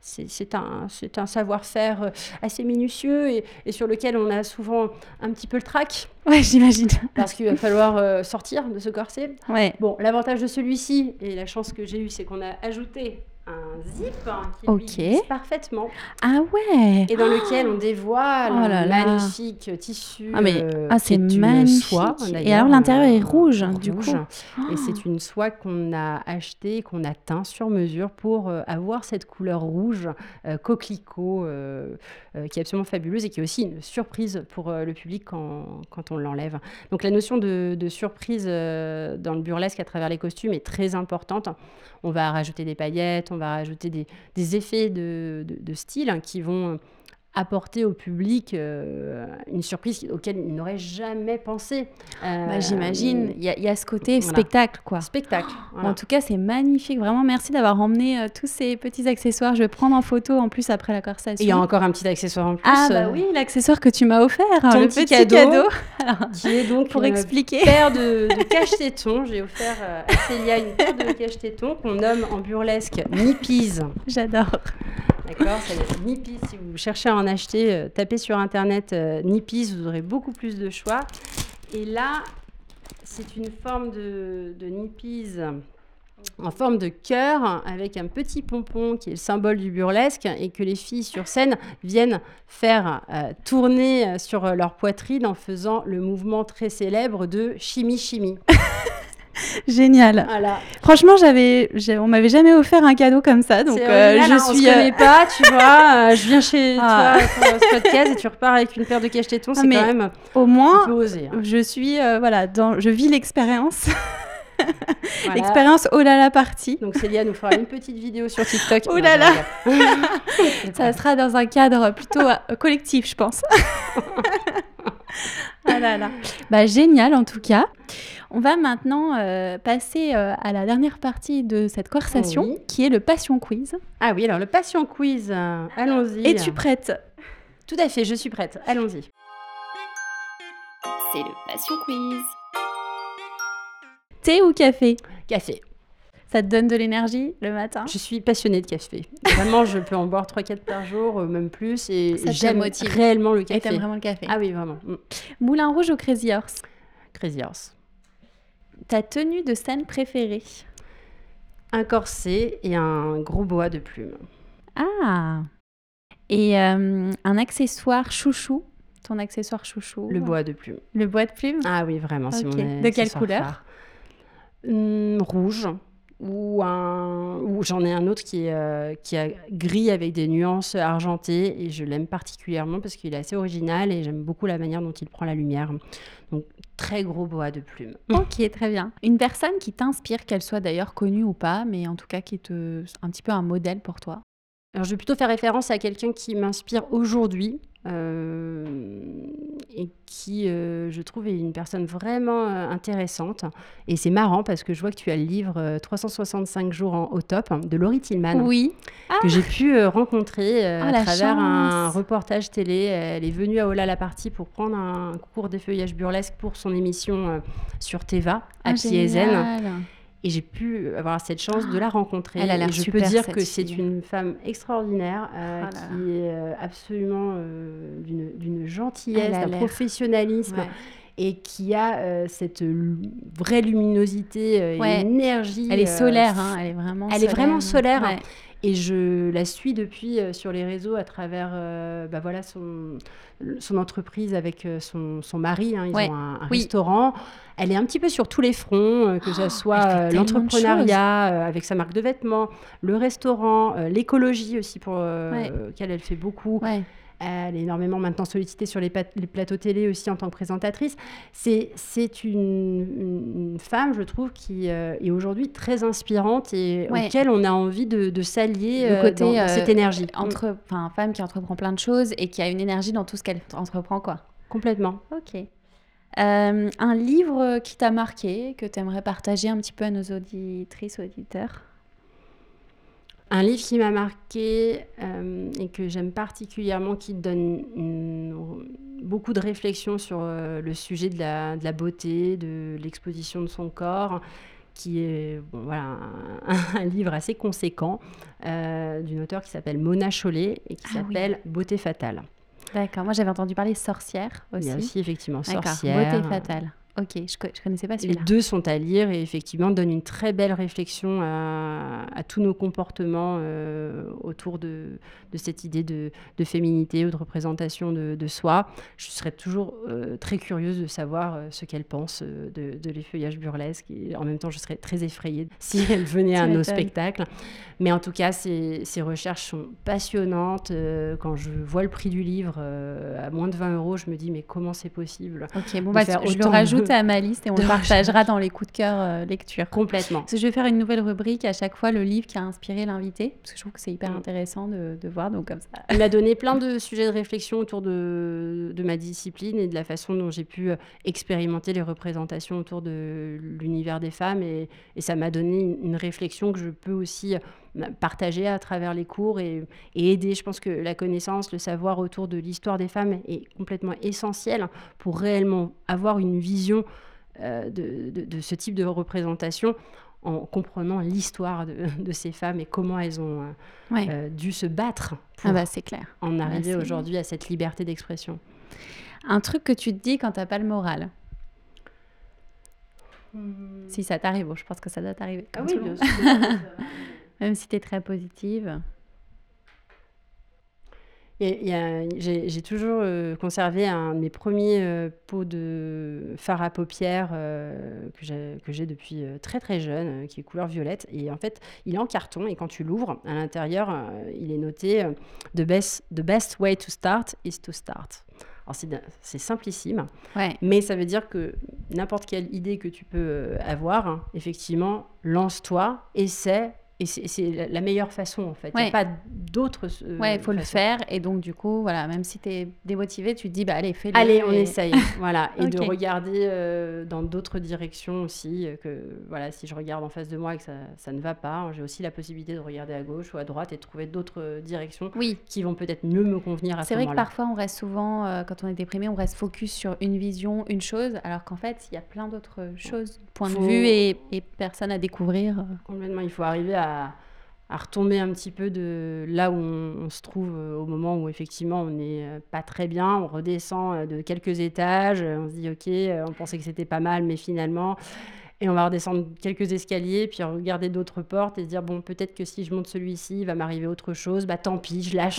c'est un, un savoir-faire assez minutieux et, et sur lequel on a souvent un petit peu le trac Ouais, j'imagine. parce qu'il va falloir sortir de ce corset. Ouais. Bon, l'avantage de celui-ci et la chance que j'ai eue, c'est qu'on a ajouté un zip hein, qui lui Ok. glisse parfaitement Ah ouais. et dans lequel on dévoile Oh là un là. magnifique tissu. Ah mais euh, ah c'est magnifique. soie, Et alors l'intérieur est euh, rouge, du coup. Et c'est une soie qu'on a achetée, qu'on a teint sur mesure pour euh, avoir cette couleur rouge euh, coquelicot qui est absolument fabuleuse et qui est aussi une surprise pour le public quand, quand on l'enlève. Donc la notion de, de surprise dans le burlesque à travers les costumes est très importante. On va rajouter des paillettes, on va rajouter des, effets de, style hein, qui vont apporter au public euh, une surprise auquel il n'aurait jamais pensé. Euh, Bah, J'imagine. Il y, a- il y a ce côté voilà. spectacle, quoi. Spectacle. voilà. En tout cas, c'est magnifique. Vraiment, merci d'avoir emmené euh, tous ces petits accessoires. Je vais prendre en photo en plus après la corsation. Et il y a encore un petit accessoire en plus. Ah bah oui, l'accessoire que tu m'as offert, Ton le petit cadeau. cadeau. Alors, Qui est donc pour une expliquer. paire de, de cache-tétons. J'ai offert à Célia une paire de cache-tétons qu'on nomme en burlesque Nippies. J'adore. D'accord C'est Nippies. Si vous cherchez à en acheter, euh, tapez sur internet euh, Nippies, vous aurez beaucoup plus de choix. Et là, c'est une forme de, de en forme de cœur avec un petit pompon qui est le symbole du burlesque et que les filles sur scène viennent faire euh, tourner sur leur poitrine en faisant le mouvement très célèbre de chimie chimie. Génial. Voilà. Franchement, j'avais, on m'avait jamais offert un cadeau comme ça, donc euh, je hein, on suis. se euh, connaît pas, tu vois. euh, je viens chez Ah. toi pour ce podcast et tu repars avec une paire de cache-tétons, Ah, c'est mais quand même au moins, osé. hein. je suis, euh, voilà, dans, je vis l'expérience, Voilà. l'expérience oh là là partie. Donc Célia nous fera une petite vidéo sur TikTok. Oh là là. Ça sera dans un cadre plutôt collectif, je pense. Ah là là. Bah, génial en tout cas. On va maintenant euh, passer euh, à la dernière partie de cette conversation, Oui. qui est le Passion Quiz. Ah oui, alors le passion quiz, euh, allons-y. Es-tu prête? Tout à fait, je suis prête. Allons-y. C'est le Passion Quiz. Thé ou café? Café. Ça te donne de l'énergie le matin? Je suis passionnée de café. Vraiment, je peux en boire 3-4 par jour, euh, même plus. Et j'aime réellement le Et café. t'aimes vraiment le café? Ah oui, vraiment. Mm. Moulin Rouge ou Crazy Horse? Crazy Horse. Ta tenue de scène préférée? Un corset et un gros bois de plumes. Ah Et euh, un accessoire chouchou? Ton accessoire chouchou? Le bois de plumes. Le bois de plume? Ah oui, vraiment, c'est Ok. mon De quelle couleur? phare. Hum, Rouge. Ou, un... j'en ai un autre qui est, euh, qui gris avec des nuances argentées et je l'aime particulièrement parce qu'il est assez original et j'aime beaucoup la manière dont il prend la lumière. Donc très gros bois de plumes. Ok, très bien. Une personne qui t'inspire, qu'elle soit d'ailleurs connue ou pas, mais en tout cas qui te un petit peu un modèle pour toi? Alors je vais plutôt faire référence à quelqu'un qui m'inspire aujourd'hui euh, et qui, euh, je trouve, est une personne vraiment euh, intéressante. Et c'est marrant parce que je vois que tu as le livre euh, 365 jours en, au top hein, de Laurie Tillman. Oui. que j'ai pu euh, rencontrer euh, Oh, à travers un reportage télé. Elle est venue à Ola la partie pour prendre un cours d'effeuillage burlesque pour son émission sur Teva à Ah, Piézen. Et j'ai pu avoir cette chance de la rencontrer. Elle a l'air Et je super, peux dire que c'est une femme extraordinaire euh, là qui est euh, absolument euh, d'une gentillesse, d'un professionnalisme Ouais. et qui a euh, cette vraie luminosité, euh, Ouais. énergie. Elle est euh, solaire, hein, elle est vraiment elle est vraiment solaire. Ouais. Et je la suis depuis sur les réseaux à travers bah voilà, son, son entreprise avec son, son mari. Hein. ils ont un, restaurant. Elle est un petit peu sur tous les fronts, que ce oh, soit l'entrepreneuriat avec sa marque de vêtements, le restaurant, l'écologie aussi pour laquelle elle fait beaucoup. Elle est énormément maintenant sollicitée sur les, plateaux télé aussi en tant que présentatrice. C'est une, femme, je trouve, qui euh, est aujourd'hui très inspirante et auquel on a envie de, s'allier euh, dans, euh, cette énergie. Entre, enfin, femme qui entreprend plein de choses et qui a une énergie dans tout ce qu'elle entreprend, quoi. Complètement. Ok. un livre qui t'a marqué, que tu aimerais partager un petit peu à nos auditrices, auditeurs? Un livre qui m'a marqué euh, et que j'aime particulièrement, qui donne beaucoup de réflexion sur euh, le sujet de la, de la beauté, de l'exposition de son corps, qui est bon, voilà, un, livre assez conséquent euh, d'une auteure qui s'appelle Mona Chollet et qui ah s'appelle Beauté fatale. D'accord, moi j'avais entendu parler sorcière aussi. Il y a aussi effectivement sorcière. Beauté fatale. Ok, je ne connaissais pas celui-là. Les deux sont à lire et effectivement donnent une très belle réflexion à, tous nos comportements euh, autour de, de, cette idée de, de, féminité ou de représentation de, soi. Je serais toujours euh, très curieuse de savoir euh, ce qu'elle pense de, les feuillages burlesques et en même temps je serais très effrayée si elle venait à nos spectacles. Mais en tout cas, ces, ces recherches sont passionnantes. quand je vois le prix du livre à moins de 20 euros, je me dis mais comment c'est possible Ok, bon, bah, je le rajoute à ma liste et on le partagera dans les coups de cœur euh, lecture. Complètement. je vais faire une nouvelle rubrique à chaque fois, le livre qui a inspiré l'invité, parce que je trouve que c'est hyper mm. intéressant de, voir. Donc comme ça. Il m'a donné plein de sujets de réflexion autour de, de ma discipline et de la façon dont j'ai pu euh, expérimenter les représentations autour de l'univers des femmes. Et, et ça m'a donné une réflexion que je peux aussi partager à travers les cours et, aider. Je pense que la connaissance, le savoir autour de l'histoire des femmes est complètement essentiel pour réellement avoir une vision euh, de, ce type de représentation en comprenant l'histoire de, ces femmes et comment elles ont euh, euh, dû se battre pour ah bah, clair. en arriver aujourd'hui à cette liberté d'expression. Un truc que tu te dis quand tu n'as pas le moral? Hmm. Si ça t'arrive, bon, je pense que ça doit t'arriver. Ah oui, bien sûr. Même si tu es très positive. J'ai toujours euh, conservé un de mes premiers euh, pots de fard à paupières euh, que j'ai depuis très très jeune, qui est couleur violette. Et en fait, il est en carton et quand tu l'ouvres, à l'intérieur, il est noté the, best, the best way to start is to start. Alors c'est simplissime, mais ça veut dire que n'importe quelle idée que tu peux avoir, hein, effectivement, lance-toi, essaie, et c'est la meilleure façon, en fait. Il n'y a pas d'autre. Euh, ouais, il faut le faire. Et donc, du coup, voilà, même si tu es démotivé, tu te dis, bah, allez, fais-le. Allez, on essaye. voilà. Et de regarder euh, dans d'autres directions aussi. Euh, que, voilà, si je regarde en face de moi et que ça, ça ne va pas, j'ai aussi la possibilité de regarder à gauche ou à droite et de trouver d'autres directions oui. qui vont peut-être mieux me convenir à ce moment-là. C'est vrai que parfois, on reste souvent, quand on est déprimé, on reste focus sur une vision, une chose, alors qu'en fait, il y a plein d'autres choses, points de vue et, et personnes à découvrir. Complètement. Il faut arriver à à, retomber un petit peu de là où on, se trouve euh, au moment où effectivement on n'est euh, pas très bien, on redescend euh, de quelques étages, on se dit ok, on pensait que c'était pas mal, mais finalement et on va redescendre quelques escaliers, puis regarder d'autres portes et se dire bon, peut-être que si je monte celui-ci, il va m'arriver autre chose. Bah tant pis, je lâche,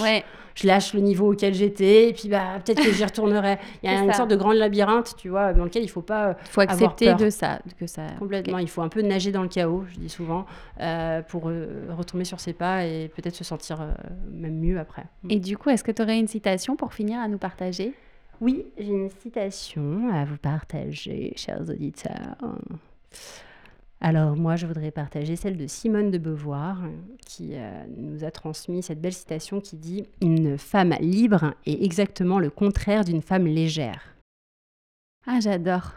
je lâche le niveau auquel j'étais, et puis bah peut-être que j'y retournerai. Il y a une sorte de grand labyrinthe, tu vois, dans lequel il faut pas. Il faut accepter de ça, que ça. Complètement. Il faut un peu nager dans le chaos, je dis souvent, euh, pour euh, retomber sur ses pas et peut-être se sentir euh, même mieux après. Et du coup, est-ce que tu aurais une citation pour finir à nous partager? Oui, j'ai une citation à vous partager, chers auditeurs. Alors moi, je voudrais partager celle de Simone de Beauvoir, qui euh, nous a transmis cette belle citation qui dit ⁇ Une femme libre est exactement le contraire d'une femme légère ⁇ Ah, j'adore.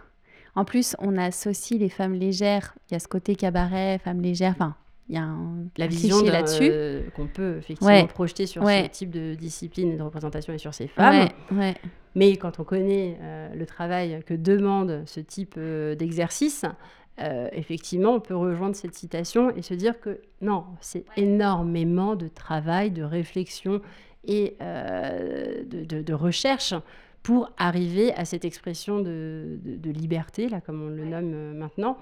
En plus, on associe les femmes légères, il y a ce côté cabaret, femme légère, enfin, il y a la vision là-dessus. qu'on peut effectivement projeter sur ce type de discipline et de représentation et sur ces femmes. Mais quand on connaît euh, le travail que demande ce type euh, d'exercice, euh, effectivement, on peut rejoindre cette citation et se dire que non, c'est énormément de travail, de réflexion et de, recherche pour arriver à cette expression de, liberté, là, comme on le nomme maintenant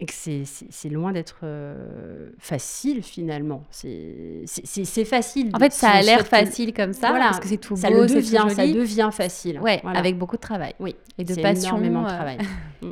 et que c'est loin d'être euh, facile finalement. C'est facile. En fait, ça a l'air facile comme ça, voilà, parce que c'est tout beau, ça le devient, ça devient facile. Ouais, avec beaucoup de travail. Oui, et de passion. énormément de travail. Mm.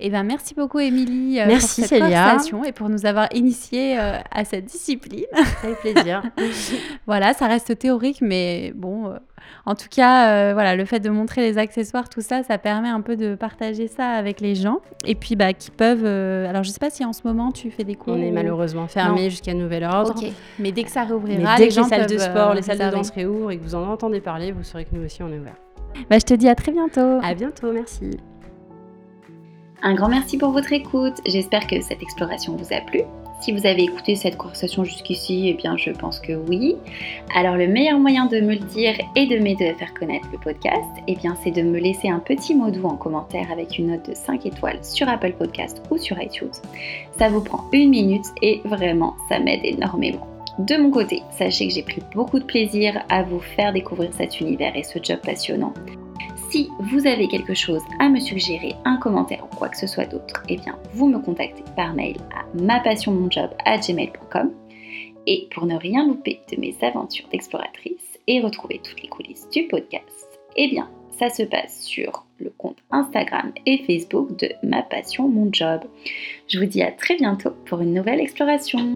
Eh ben, merci beaucoup, Émilie, euh, pour cette conversation et pour nous avoir initiés euh, à cette discipline. Avec plaisir. voilà, ça reste théorique, mais bon, euh, en tout cas, voilà, le fait de montrer les accessoires, tout ça, ça permet un peu de partager ça avec les gens. Et puis, bah, qui peuvent. alors, je sais pas si en ce moment tu fais des cours. On est malheureusement fermé jusqu'à nouvel ordre. Mais dès que ça réouvrira, dès les, que les salles de sport, les salles de danse réouvrent et que vous en entendez parler, vous saurez que nous aussi on est ouvert. Bah, je te dis à très bientôt. À bientôt, merci. Un grand merci pour votre écoute. J'espère que cette exploration vous a plu. Si vous avez écouté cette conversation jusqu'ici, eh bien je pense que oui. Alors le meilleur moyen de me le dire et de m'aider à faire connaître le podcast, eh bien c'est de me laisser un petit mot doux en commentaire avec une note de 5 étoiles sur Apple Podcast ou sur iTunes. Ça vous prend une minute et vraiment ça m'aide énormément. De mon côté, sachez que j'ai pris beaucoup de plaisir à vous faire découvrir cet univers et ce job passionnant. Si vous avez quelque chose à me suggérer, un commentaire ou quoi que ce soit d'autre, eh bien, vous me contactez par mail à mapassionmonjob@gmail.com. Et pour ne rien louper de mes aventures d'exploratrice et retrouver toutes les coulisses du podcast, eh bien, ça se passe sur le compte Instagram et Facebook de Ma Passion Mon Job. Je vous dis à très bientôt pour une nouvelle exploration.